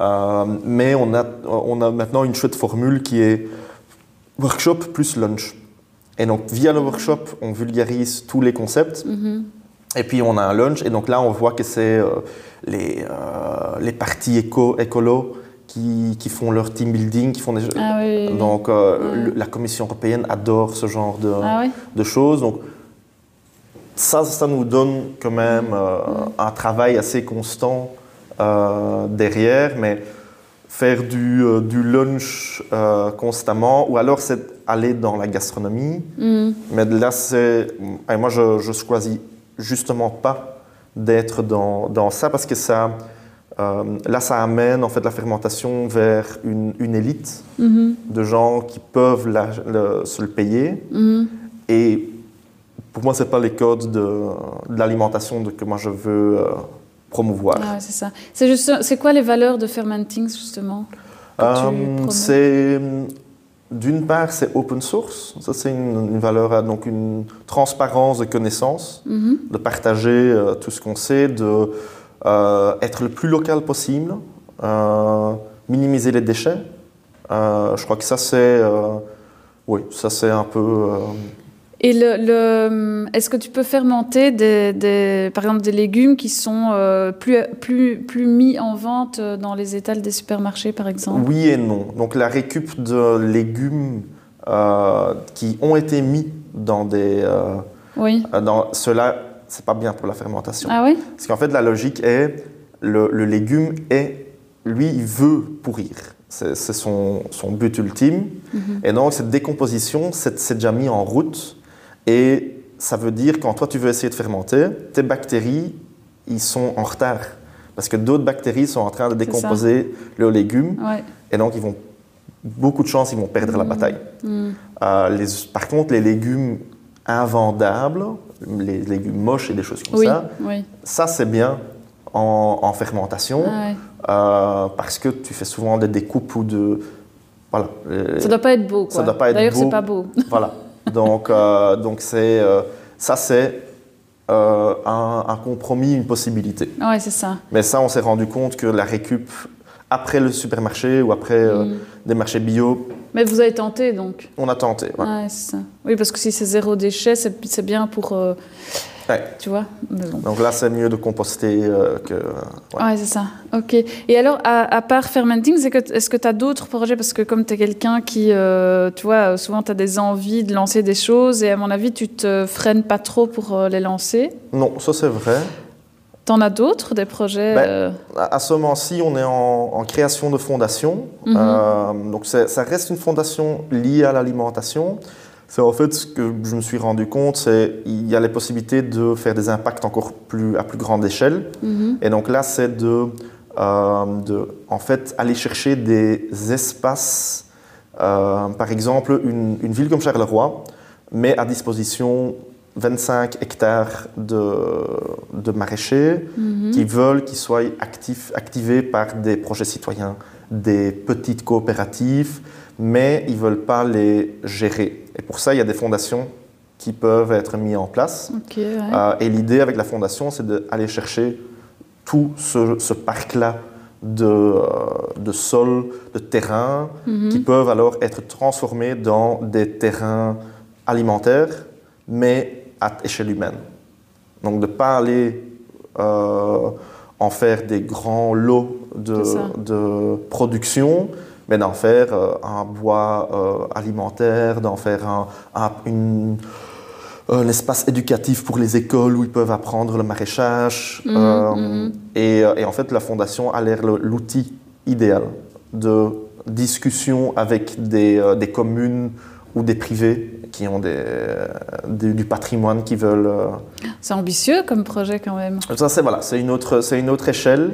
Euh, mais on a, on a maintenant une chouette formule qui est workshop plus lunch. Et donc via le workshop, on vulgarise tous les concepts. Mhm. Et puis on a un lunch. Et donc là, on voit que c'est euh, les, euh, les partis éco, écolo qui, qui font leur team building, qui font des. Ah oui. Donc euh, Ouais. la Commission européenne adore ce genre de, Ah oui de choses. Donc, ça, ça nous donne quand même euh, un travail assez constant euh, derrière, mais faire du, euh, du lunch euh, constamment, ou alors c'est aller dans la gastronomie. Mhm. Mais là, c'est. Moi, je, je choisis justement pas d'être dans, dans ça parce que ça. là, ça amène en fait la fermentation vers une, une élite Mhm. de gens qui peuvent la- le- se le payer. Mhm. Et pour moi, ce n'est pas les codes de, de l'alimentation de- que moi je veux promouvoir. Ah c'est ça. C'est quoi les valeurs de Fermenting justement Euh, c'est d'une part, c'est open source. Ça, c'est une, une valeur, euh, donc une transparence de connaissances, Mhm. de partager euh, tout ce qu'on sait, de euh, être le plus local possible, euh, minimiser les déchets. Je crois que ça, c'est oui, ça c'est un peu. Et le, le- est-ce que tu peux fermenter des, des- par exemple des légumes qui sont euh, plus, plus, plus mis en vente euh, dans les étals des supermarchés, par exemple? Oui et non. Donc la récup de légumes euh, qui ont été mis dans des... euh, Oui. dans cela, c'est pas bien pour la fermentation. Ah oui? Parce qu'en fait, la logique est, le, le légume est, lui, il veut pourrir. C'est son, son but ultime. Mhm. Et donc, cette décomposition, c'est déjà mis en route. Et ça veut dire, quand toi, tu veux essayer de fermenter, tes bactéries, ils sont en retard. Parce que d'autres bactéries sont en train de décomposer légumes. Ouais. Et donc, ils vont, beaucoup de chances, ils vont perdre la bataille. Mm. Euh, les, par contre, les légumes invendables, les légumes moches et des choses comme Oui, ça, oui. ça, c'est bien en, en fermentation Ah ouais. euh, parce que tu fais souvent des découpes ou de. Voilà. euh, Ça doit pas être beau, quoi. ça doit pas être D'ailleurs, beau. c'est pas beau. voilà. (laughs) Donc, euh, donc c'est, euh, ça, c'est euh, un, un compromis, une possibilité. Ouais, c'est ça. Mais ça, on s'est rendu compte que la récup, après le supermarché ou après Mm. des marchés bio, Mais vous avez tenté, donc on a tenté. ouais. Ouais, c'est ça. Oui, parce que si c'est zéro déchet, c'est bien pour... euh, Ouais. Tu vois Mais bon. Donc là, c'est mieux de composter euh, que. ouais. Ouais, c'est ça. Ok. Et alors, à, à part Fermenting, est-ce que tu as d'autres projets? Parce que comme tu es quelqu'un qui, euh, tu vois, souvent tu as des envies de lancer des choses et à mon avis, tu te freines pas trop pour les lancer. Non, ça c'est vrai. T'en as d'autres, des projets Ben, euh, À ce moment-ci, on est en, en création de fondation. Mhm. Euh, donc ça reste une fondation liée à l'alimentation. C'est en fait ce que je me suis rendu compte, c'est il y a les possibilités de faire des impacts encore plus à plus grande échelle. mhm. Et donc là, c'est de, euh, de en fait aller chercher des espaces, euh, par exemple une, une ville comme Charleroi, met à disposition 25 hectares de, de maraîchers Mhm. qui veulent qu'ils soient actifs, activés par des projets citoyens, des petites coopératives, mais ils ne veulent pas les gérer. Et pour ça, il y a des fondations qui peuvent être mises en place. Ouais. Euh, et l'idée avec la fondation, c'est d'aller chercher tout ce, ce parc-là de, euh, de sols, de terrains, Mhm. qui peuvent alors être transformés dans des terrains alimentaires, mais à échelle humaine. Donc de ne pas aller euh, en faire des grands lots de, production, mais d'en faire euh, un bois euh, alimentaire, d'en faire un, un- une- un espace éducatif pour les écoles où ils peuvent apprendre le maraîchage. Mhm, mhm. Et, et en fait, la fondation a l'air l'outil idéal de discussion avec des, des communes ou des privés qui ont des, des- du patrimoine qui veulent. euh, C'est ambitieux comme projet quand même. Ça, c'est voilà, c'est une autre, c'est une autre échelle.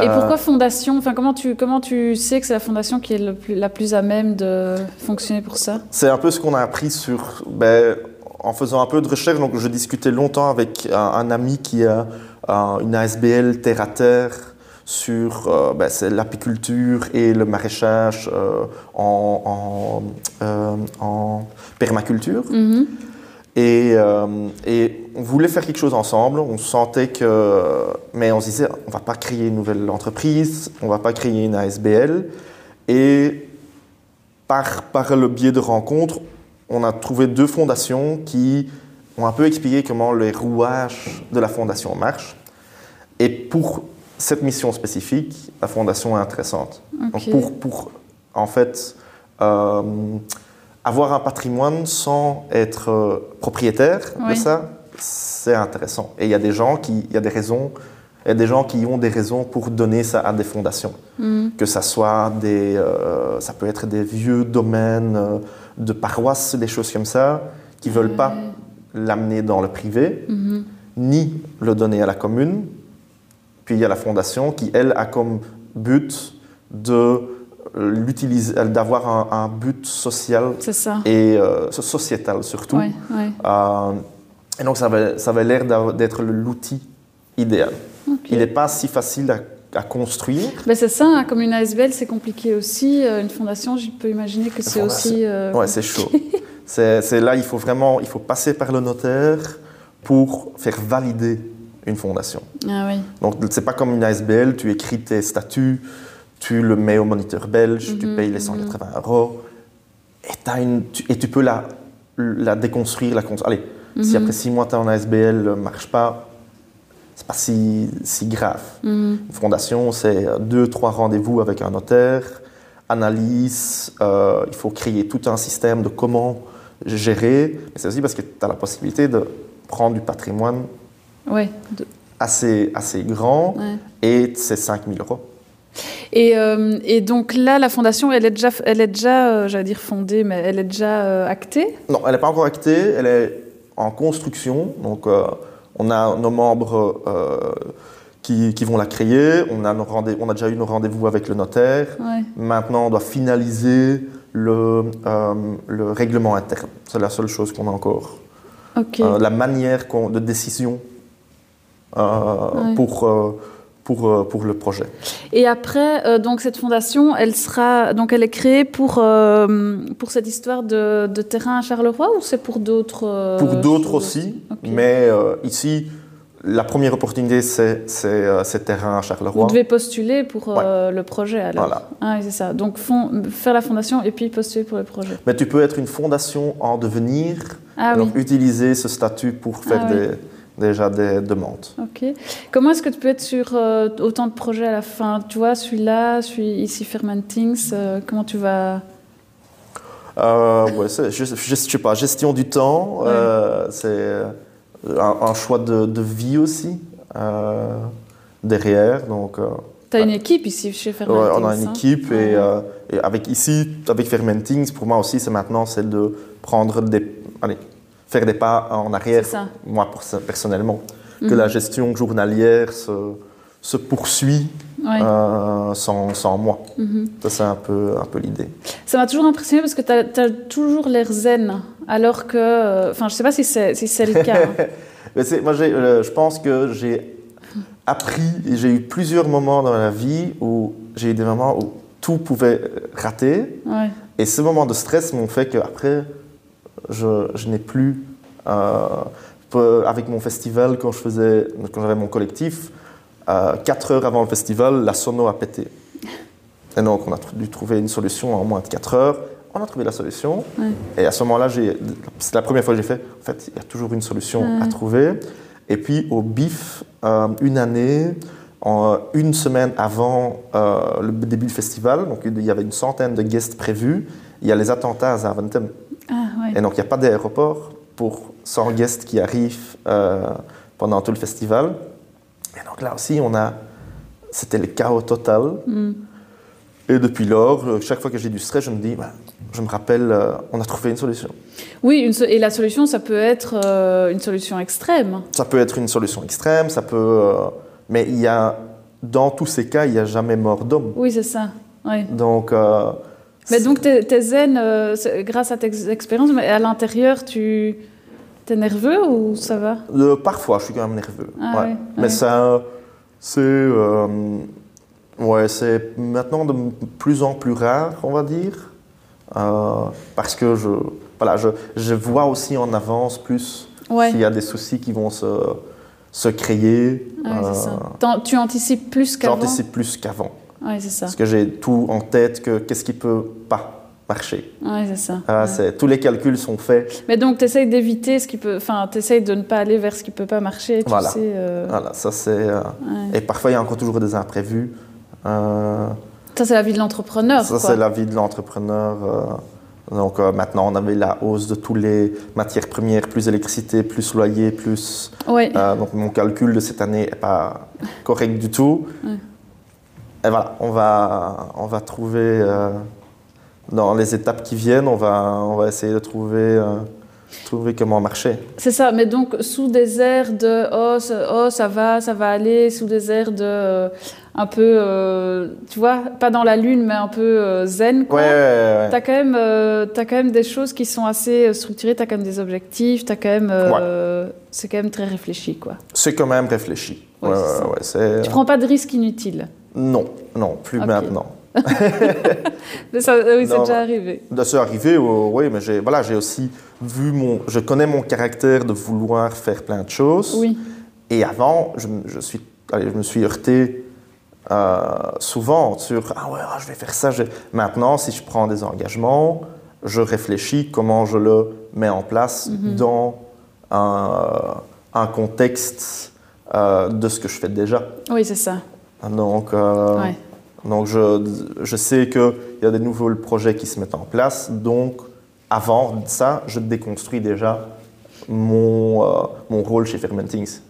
Et Euh, pourquoi fondation? Enfin, comment tu comment tu sais que c'est la fondation qui est le plus- la plus à même de fonctionner pour ça? C'est un peu ce qu'on a appris sur, ben, en faisant un peu de recherche. Donc, je discutais longtemps avec un, un ami qui a une ASBL terre à terre sur euh, ben, l'apiculture et le maraîchage euh, en, en, euh, en permaculture. Mhm. Et, et on voulait faire quelque chose ensemble. On sentait que. Mais on se disait, on va pas créer une nouvelle entreprise, on va pas créer une ASBL. Et par, par le biais de rencontres, on a trouvé deux fondations qui ont un peu expliqué comment les rouages de la fondation marchent. Et pour cette mission spécifique, la fondation est intéressante. Donc pour, pour, en fait, euh, avoir un patrimoine sans être euh, propriétaire de ça, c'est intéressant. Et il y a des gens qui, il y a des raisons, il y a des gens qui ont des raisons pour donner ça à des fondations. Mhm. Que ça soit des, euh, ça peut être des vieux domaines de paroisses, des choses comme ça, qui veulent pas l'amener dans le privé, Mhm. ni le donner à la commune. Puis il y a la fondation qui, elle, a comme but de l'utiliser, d'avoir un, un but social et euh, sociétal surtout. Ouais, ouais. Euh, et donc ça avait, ça avait l'air d'être l'outil idéal. Il n'est pas si facile à, à construire. Ben, c'est ça, hein, comme une ASBL, c'est compliqué aussi. Euh, Une fondation, je peux imaginer que c'est aussi. euh, Ouais, c'est chaud. c'est là, il faut vraiment, il faut passer par le notaire pour faire valider une fondation. Ah oui. Donc, c'est pas comme une ASBL, tu écris tes statuts, tu le mets au moniteur belge, tu Mhm, payes les 180 euros, et, t'as une, tu, et tu peux la, la déconstruire. La Allez, si Mhm. après six mois, tu en ASBL ne marche pas, c'est pas si, si grave. Mhm. Une fondation, c'est euh, deux, trois rendez-vous avec un notaire, analyse, euh, il faut créer tout un système de comment gérer, mais c'est aussi parce que tu as la possibilité de prendre du patrimoine Ouais. de- assez, assez grand ouais. et c'est 5000 euros. Et, euh, et donc là, la fondation, elle est déjà, elle est déjà euh, j'allais dire fondée, mais elle est déjà euh, actée? Non, elle n'est pas encore actée, elle est en construction. Donc, on a nos membres qui, qui vont la créer. On a, nos rendez- on a déjà eu nos rendez-vous avec le notaire. Ouais. Maintenant, on doit finaliser le, le règlement interne. C'est la seule chose qu'on a encore. La manière de décision Ouais. pour, euh, pour, euh, pour le projet. Et après, euh, donc cette fondation, elle sera, donc elle est créée pour euh, pour cette histoire de, de terrain à Charleroi ou c'est pour d'autres euh, Pour d'autres aussi, mais euh, ici, la première opportunité, c'est c'est, euh, c'est terrain à Vous Charleroi. devez postuler pour euh, le projet alors. Voilà. Ah c'est ça. Donc fond- faire la fondation et puis postuler pour le projet. Mais tu peux être une fondation en devenir, Ah donc oui. utiliser ce statut pour faire Ah oui. Déjà des demandes. Ok. Comment est-ce que tu peux être sur euh, autant de projets à la fin? Tu vois, celui-là, celui ici Fermentings, euh, comment tu vas? Euh, ouais, je, je, sais pas, gestion du temps, Ouais. euh, c'est un, un choix de, de vie aussi derrière. Donc, euh, Tu as une équipe ici chez ouais, Fermentings on a une hein? équipe Ouais. et, euh, et avec ici, avec Fermentings, pour moi aussi, c'est maintenant c'est de prendre des, allez, faire des pas en arrière. Moi, pour ça, personnellement, que la gestion journalière se, se poursuit Ouais. euh, sans, sans moi. Mhm. Ça, c'est un peu, un peu l'idée. Ça m'a toujours impressionné parce que tu as, toujours l'air zen, alors que. euh, Enfin, je sais pas si c'est si le cas. hein. (laughs) Mais moi, euh, je pense que j'ai appris, et j'ai eu plusieurs moments dans la vie où j'ai eu des moments où tout pouvait rater. Ouais. Et ces moments de stress m'ont fait qu'après, je, je n'ai plus. euh, avec mon festival, quand je faisais, quand j'avais mon collectif, euh, quatre heures avant le festival, la sono a pété. Et donc, on a dû trouver une solution en moins de 4 heures. On a trouvé la solution. Ouais. Et à ce moment-là, c'est la première fois que j'ai fait. En fait, il y a toujours une solution Ouais. à trouver. Et puis, au BIF, euh, une année, en, une semaine avant euh, le début du festival. Donc, il y avait une centaine de guests prévus. Il y a les attentats à Zaventem. Ah, ouais. Et donc, il n'y a pas d'aéroport pour 100 guests qui arrivent euh, pendant tout le festival. Et donc, là aussi, on a... C'était le chaos total. Mm. Et depuis lors, euh, chaque fois que j'ai du stress, je me dis, bah, je me rappelle, euh, on a trouvé une solution. Oui, une so- et la solution, ça peut être euh, une solution extrême. Ça peut être une solution extrême, ça peut... euh, mais il y a... Dans tous ces cas, il n'y a jamais mort d'homme. Oui, c'est ça. Donc... Mais donc, t'es t'es zen euh, grâce à tes expériences, mais à l'intérieur, tu es nerveux ou ça va? Euh, parfois, je suis quand même nerveux. Ah ouais. ouais, Mais ouais. ça, c'est, euh, ouais, c'est maintenant de plus en plus rare, on va dire, parce que je, voilà, je, je vois aussi en avance plus s'il y a des soucis qui vont se, se créer. Ça. Tu anticipes plus qu'avant? J'anticipe plus qu'avant, Ouais, c'est ça. parce que j'ai tout en tête que qu'est-ce qui peut pas marcher. Ouais, c'est ça. Ah, Ouais. tous les calculs sont faits. Mais donc, tu essayes d'éviter ce qui peut. Enfin, tu essayes de ne pas aller vers ce qui peut pas marcher. Tu Voilà. sais, euh, Voilà, ça c'est. euh, ouais. Et parfois, il y a encore toujours des imprévus. Euh, Ça, c'est la vie de l'entrepreneur. Ça, c'est la vie de l'entrepreneur. donc euh, maintenant, on avait la hausse de tous les matières premières, plus électricité, plus loyer, plus... Euh, donc mon calcul de cette année n'est pas correct du tout. Et voilà, on va, on va trouver, euh, dans les étapes qui viennent, on va, on va essayer de trouver, euh, trouver comment marcher. C'est ça, mais donc sous des airs de oh, ça, oh, ça va, ça va aller, sous des airs de euh, un peu, tu vois, pas dans la lune, mais un peu zen, quoi. Ouais, ouais, ouais. T'as quand, même, t'as quand même des choses qui sont assez structurées, t'as quand même des objectifs, t'as quand même. C'est quand même très réfléchi, quoi. C'est quand même réfléchi. Ouais, Ouais, Tu prends pas de risques inutiles. Non, non, plus maintenant. (laughs) Mais ça, oui, c'est déjà arrivé. De arriver, euh, oui, mais j'ai voilà, j'ai aussi vu mon, je connais mon caractère de vouloir faire plein de choses. Oui. Et avant, je, suis, allez, je me suis heurté euh, souvent sur ah ouais, ah, je vais faire ça. je- Maintenant, si je prends des engagements, je réfléchis comment je le mets en place Mhm. dans un, un contexte euh, de ce que je fais déjà. Oui, c'est ça. Donc, euh, Ouais. donc je, je sais qu'il y a des nouveaux projets qui se mettent en place. Donc, avant ça, je déconstruis déjà mon, euh, mon rôle chez Fermentings.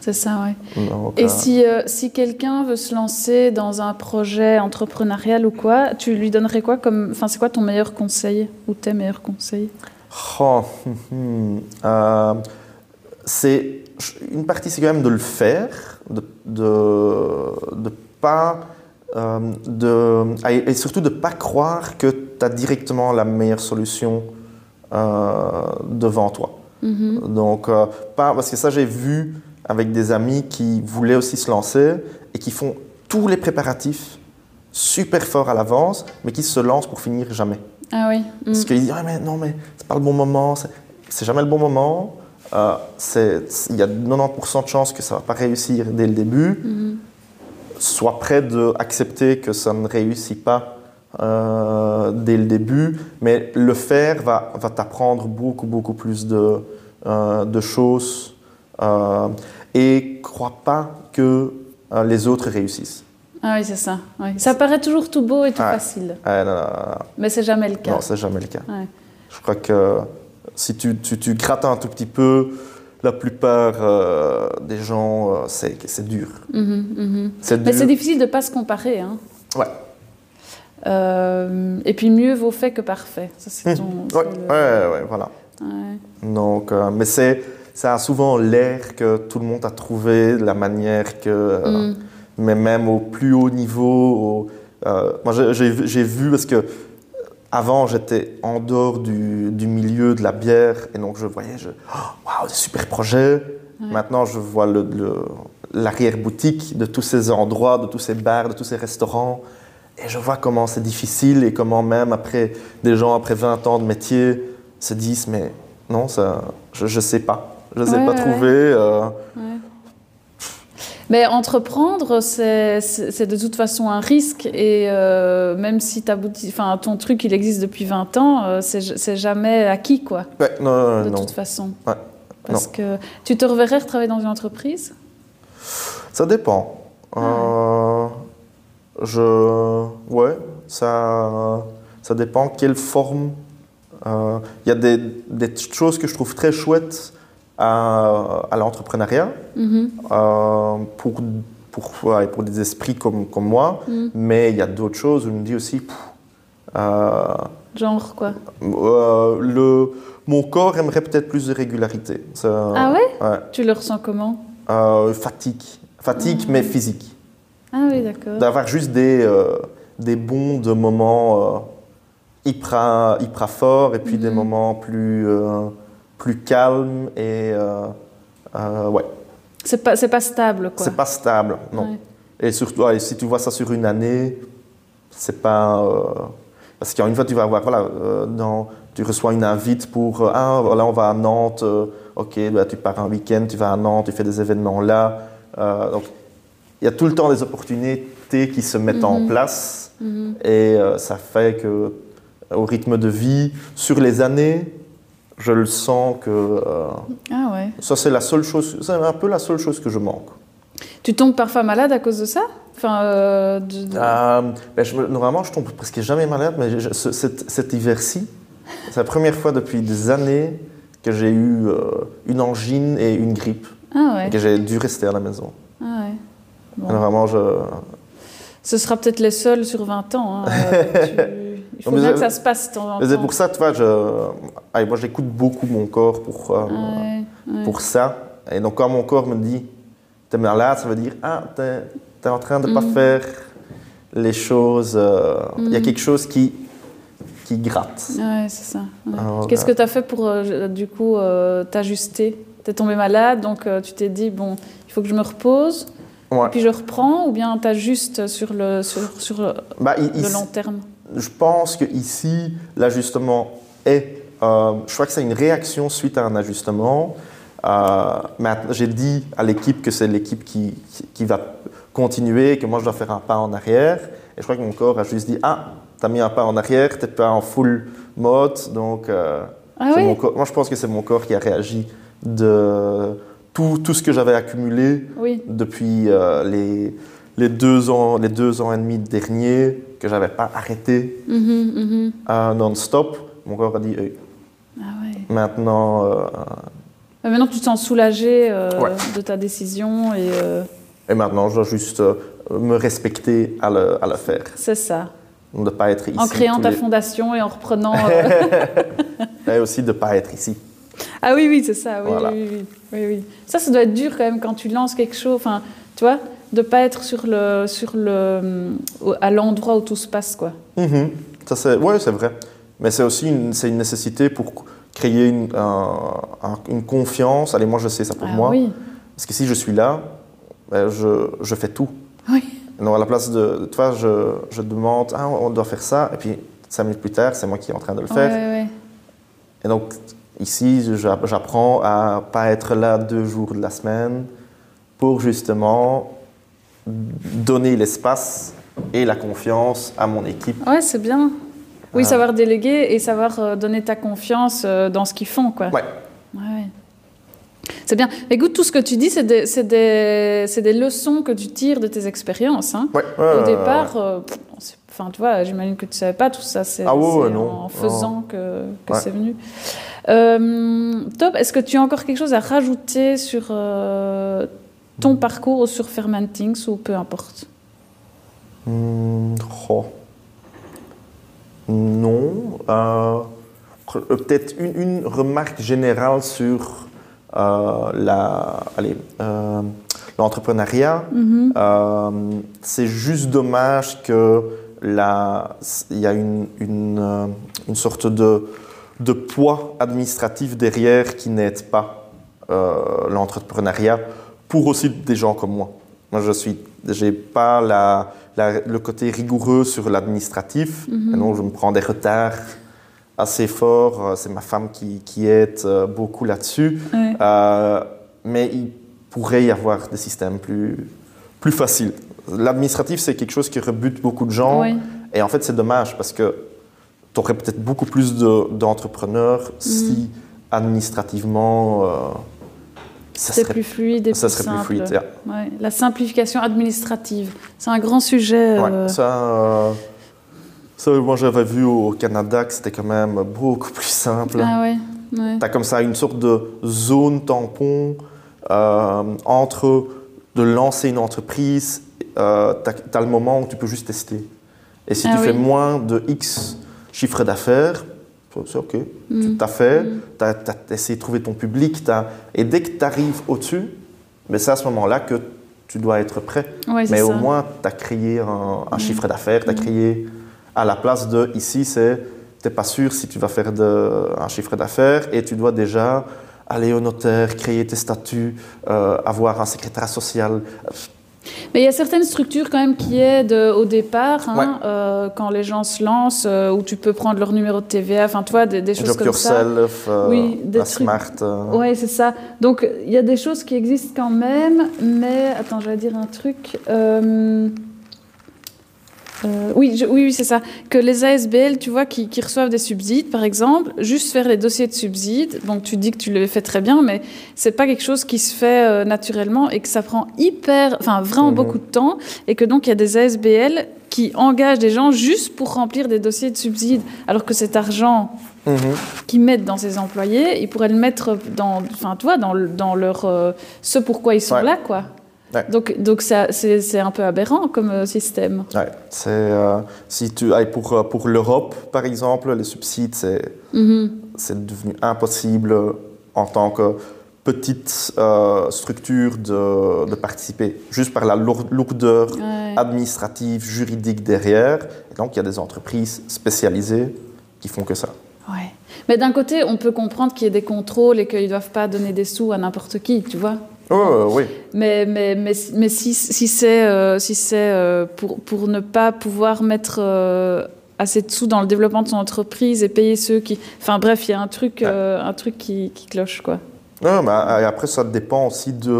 C'est ça. Donc, Et euh, si, euh, si quelqu'un veut se lancer dans un projet entrepreneurial ou quoi, tu lui donnerais quoi comme. Enfin, c'est quoi ton meilleur conseil ou tes meilleurs conseils? Oh, hum, hum, euh, c'est une partie, c'est quand même de le faire, de de, de pas euh, de et surtout de pas croire que tu as directement la meilleure solution euh, devant toi. Mhm. Donc, euh, pas, parce que ça, j'ai vu avec des amis qui voulaient aussi se lancer et qui font tous les préparatifs super forts à l'avance, mais qui se lancent pour finir jamais. Ah oui. Parce Mhm. qu'ils disent, Ah, mais non, mais c'est pas le bon moment, c'est jamais le bon moment. Euh, Il y a 90% de chances que ça va pas réussir dès le début. Mhm. Sois prêt d'accepter que ça ne réussit pas euh, dès le début, mais le faire va, va t'apprendre beaucoup, beaucoup plus de, euh, de choses. et crois pas que les autres réussissent. Ah oui, c'est ça. oui. Ça paraît toujours tout beau et tout Ouais. facile, non, non, non, mais c'est jamais le cas. non, c'est jamais le cas. Ouais. Je crois que si tu, tu, tu grattes un tout petit peu, la plupart euh, des gens, euh, c'est c'est dur. Mhm, mhm. C'est Mais dur. c'est difficile de pas se comparer. Hein. Ouais. Euh, et puis mieux vaut fait que parfait. Ça, c'est ton. Ouais, c'est ouais, le- ouais, voilà. Ouais. Donc, euh, mais c'est, ça a souvent l'air que tout le monde a trouvé la manière que, euh, Mm. mais même au plus haut niveau. au- moi, j'ai vu parce que avant, j'étais en dehors du, du milieu de la bière et donc je voyais, je, oh, waouh, des super projets. Ouais. Maintenant, je vois le- le- l'arrière-boutique de tous ces endroits, de tous ces bars, de tous ces restaurants. Et je vois comment c'est difficile et comment même après des gens après 20 ans de métier se disent mais non ça je ne sais pas je ne sais Ouais, pas ouais, trouver euh. Mais entreprendre, c'est de toute façon un risque. Et euh, même si enfin, ton truc il existe depuis 20 ans, euh, c'est jamais acquis, quoi, ouais, non, non, de non. toute façon. Ouais, Parce que tu te reverrais retravailler dans une entreprise? Ça dépend. Euh, je, ouais, ça, ça dépend quelle forme. Il y a des, des choses que je trouve très chouettes à, à l'entrepreneuriat Mhm. euh, pour, pour, ouais, pour des esprits comme, comme moi, Mhm. mais il y a d'autres choses où je me dis aussi, pff, euh, Genre quoi? euh, le, mon corps aimerait peut-être plus de régularité. Ça- Ah ouais? ouais. Tu le ressens comment? Fatigue. Fatigue, mais physique. Ah oui, d'accord. D'avoir juste des, euh, des bons de moments euh, hyper, hyper forts et puis des Mhm. moments plus, euh, plus calmes et euh, euh, ouais. C'est pas, c'est pas stable, quoi. C'est pas stable, non. Ouais. Et surtout, ouais, si tu vois ça sur une année, c'est pas. euh, parce qu'une fois, tu vas avoir, voilà, euh, dans, tu reçois une invite pour, euh, ah, voilà, on va à Nantes, ok, bah, tu pars un week-end, tu vas à Nantes, tu fais des événements là. Donc, il y a tout le temps des opportunités qui se mettent en Mhm. place Mhm. et ça fait que, au rythme de vie, sur les années, je le sens que euh, Ah ouais. ça, c'est la seule chose, c'est un peu la seule chose que je manque. Tu tombes parfois malade à cause de ça? Enfin, euh, de- de- Euh, ben, je me- normalement, je tombe presque jamais malade, mais je- ce- cet, cet hiver-ci, c'est la première fois depuis des années que j'ai eu euh, une angine et une grippe, Ah ouais. et que j'ai dû rester à la maison. Ah ouais. Bon. Alors, vraiment, je... Ce sera peut-être les seuls sur 20 ans. hein. (laughs) Tu- Il faut Non, bien que ça se passe de temps en C'est pour ça, tu vois, je... allez, moi, j'écoute beaucoup mon corps pour, euh, Ah ouais. pour ça. Et donc, quand mon corps me dit « t'es malade », ça veut dire « ah, t'es es en train de ne pas Mhm. faire les choses... euh, Il y a Mhm. quelque chose qui, qui gratte. Ouais, c'est ça. ouais. Alors, Qu'est-ce que tu as fait pour, euh, du coup, t'ajuster? Tu es tombé malade, donc tu t'es dit, bon, il faut que je me repose, Ouais. puis je reprends, ou bien tu juste sur le, sur, sur Bah, le long terme? Je pense qu'ici, l'ajustement est. euh, je crois que c'est une réaction suite à un ajustement. Euh, J'ai dit à l'équipe que c'est l'équipe qui, qui, qui va continuer, que moi je dois faire un pas en arrière. Et je crois que mon corps a juste dit Ah, t'as mis un pas en arrière, t'es pas en full mode. Donc, euh, Ah oui? mon corps- moi je pense que c'est mon corps qui a réagi de tout, tout ce que j'avais accumulé Oui. depuis les, les, deux ans, les deux ans et demi derniers que j'avais pas arrêté Mhm, mhm. euh, non-stop. Mon corps a dit Hey, Ah ouais. maintenant, euh, Mais Maintenant, tu te sens soulagé euh, Ouais. de ta décision et et maintenant je dois juste me respecter à le, à le faire. c'est ça. De ne pas être ici. En créant ta les- fondation et en reprenant. (laughs) Et aussi de ne pas être ici. Ah oui, oui, c'est ça. Oui, Voilà. oui, oui, oui, oui. Ça, ça doit être dur quand même quand tu lances quelque chose. Enfin, tu vois, de pas être sur le, sur le, à l'endroit où tout se passe, quoi. Mhm. Ça, c'est, ouais, c'est vrai. Mais c'est aussi une, c'est une nécessité pour créer une, un- un- une confiance. Allez, moi je sais ça pour Ah moi. oui. Parce que si je suis là, ben, je, je fais tout. Oui. À la place de, tu vois, je, je demande, ah, on doit faire ça, et puis cinq minutes plus tard, c'est moi qui est en train de le faire. ouais, ouais. Et donc ici, j'a- j'apprends à pas être là deux jours de la semaine pour justement donner l'espace et la confiance à mon équipe. Ouais, c'est bien. Oui, Ah. savoir déléguer et savoir euh, donner ta confiance euh, dans ce qu'ils font, quoi. Ouais. Ouais, ouais. C'est bien. Écoute, tout ce que tu dis, c'est des, des, des leçons que tu tires de tes expériences. Hein. Ouais, Au départ, euh, enfin, tu vois, j'imagine que tu savais pas tout ça. C'est Ah ouais, en faisant que, que Ouais. c'est venu. Euh, top. Est-ce que tu as encore quelque chose à rajouter sur euh, ton parcours ou sur Fermentings ou peu importe? Hmm, oh. Non. euh, Peut-être une, une remarque générale sur euh, euh, l'entrepreneuriat. Mhm. Euh, c'est juste dommage que la, il y a une, une, une sorte de, de poids administratif derrière qui n'aide pas l'entrepreneuriat pour aussi des gens comme moi. Moi, je suis, j'ai pas la, la- le côté rigoureux sur l'administratif, Mhm. et donc je me prends des retards assez forts. Euh, C'est ma femme qui, qui aide euh, beaucoup là-dessus. Ouais. Euh, mais il pourrait y avoir des systèmes plus, plus faciles. L'administratif, c'est quelque chose qui rebute beaucoup de gens. Et en fait, c'est dommage parce que tu aurais peut-être beaucoup plus de- d'entrepreneurs si administrativement, euh, C'est plus fluide et ça plus serait simple. plus fluide. yeah. Ouais, La simplification administrative, c'est un grand sujet. Ouais, euh, ça, euh, ça, moi j'avais vu au Canada que c'était quand même beaucoup plus simple. Ah ouais, ouais. Tu as comme ça une sorte de zone tampon euh, entre de lancer une entreprise, euh, tu as, le moment où tu peux juste tester. Et si Ah tu fais moins de X chiffre d'affaires, c'est OK. Mm. Tu as fait, Mm. tu as, essayé de trouver ton public, t'as- et dès que tu arrives au-dessus, mais c'est à ce moment-là que tu dois être prêt. Ouais, Mais au ça. moins, tu as créé un, un Mm. chiffre d'affaires, tu as créé à la place de ici, c'est tu n'es pas sûr si tu vas faire de, un chiffre d'affaires et tu dois déjà aller au notaire, créer tes statuts, euh, avoir un secrétaire social. Mais il y a certaines structures quand même qui aident euh, au départ, hein, Ouais. euh, quand les gens se lancent, euh, où tu peux prendre leur numéro de TVA, enfin, tu vois, des, des choses Job comme ça. yourself, euh, Oui, des la trucs- smart. Ouais, c'est ça. Donc, il y a des choses qui existent quand même, mais attends, j'allais dire un truc. Euh, oui, je- oui, oui, c'est ça. Que les ASBL, tu vois, qui, qui reçoivent des subsides, par exemple, juste faire les dossiers de subsides. Donc, tu dis que tu le fais très bien, mais c'est pas quelque chose qui se fait euh, naturellement et que ça prend hyper, enfin, vraiment Mhm. beaucoup de temps. Et que donc, il y a des ASBL qui engagent des gens juste pour remplir des dossiers de subsides, alors que cet argent mhm. qu'ils mettent dans ses employés, ils pourraient le mettre dans, enfin, tu vois, dans, le- dans leur, euh, ce pourquoi ils sont Ouais. là, quoi. Ouais. Donc, donc c'est, un peu aberrant comme euh, système. Ouais, euh, si tu ailles pour, euh, pour l'Europe, par exemple, les subsides, c'est, c'est devenu impossible en tant que petite euh, structure de, de participer, juste par la lour- lourdeur Ouais. administrative, juridique derrière. Et donc, il y a des entreprises spécialisées qui font que ça. Mais d'un côté, on peut comprendre qu'il y ait des contrôles et qu'ils ne doivent pas donner des sous à n'importe qui, tu vois. Oh, oui, Mais, mais, mais, mais si, si c'est euh, si euh, pour, pour ne pas pouvoir mettre euh, assez de sous dans le développement de son entreprise et payer ceux qui... Enfin bref, il y a un truc, euh, un truc qui, qui cloche, quoi. Non, mais euh, après, ça dépend aussi de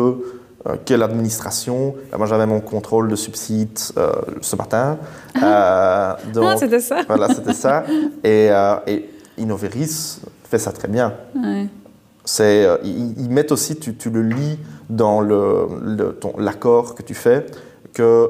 euh, quelle administration. Euh, Moi, j'avais mon contrôle de subsides euh, ce matin. Euh, (laughs) donc, ah, c'était ça voilà, c'était ça. Et, euh, et Innoveris fait ça très bien. Ouais. C'est, euh, ils, mettent aussi, tu, tu le lis dans le, le- ton- l'accord que tu fais, que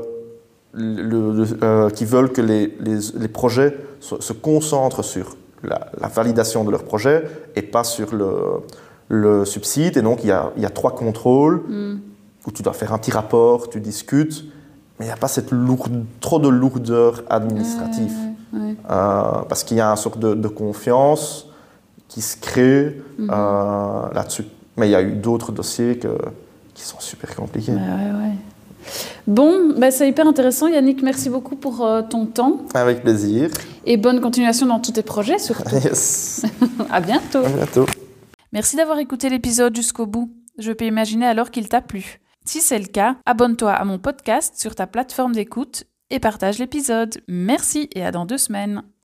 le, euh, qu'ils veulent que les, les, les projets se, se concentrent sur la, la validation de leur projet et pas sur le, subside. Et donc, il y a, il y a trois contrôles Mm. où tu dois faire un petit rapport, tu discutes, mais il n'y a pas cette lourde- trop de lourdeur administrative. Ouais. Euh, parce qu'il y a une sorte de, de confiance qui se crée Mhm. euh, là-dessus. Mais il y a eu d'autres dossiers que- qui sont super compliqués. Ouais, ouais, ouais. Bon, bah, c'est hyper intéressant. Yannick, merci beaucoup pour euh, ton temps Avec plaisir. et bonne continuation dans tous tes projets, surtout. (laughs) Yes. (laughs) à bientôt. À bientôt. Merci d'avoir écouté l'épisode jusqu'au bout. Je peux imaginer alors qu'il t'a plu. Si c'est le cas, abonne-toi à mon podcast sur ta plateforme d'écoute et partage l'épisode. Merci et à dans deux semaines.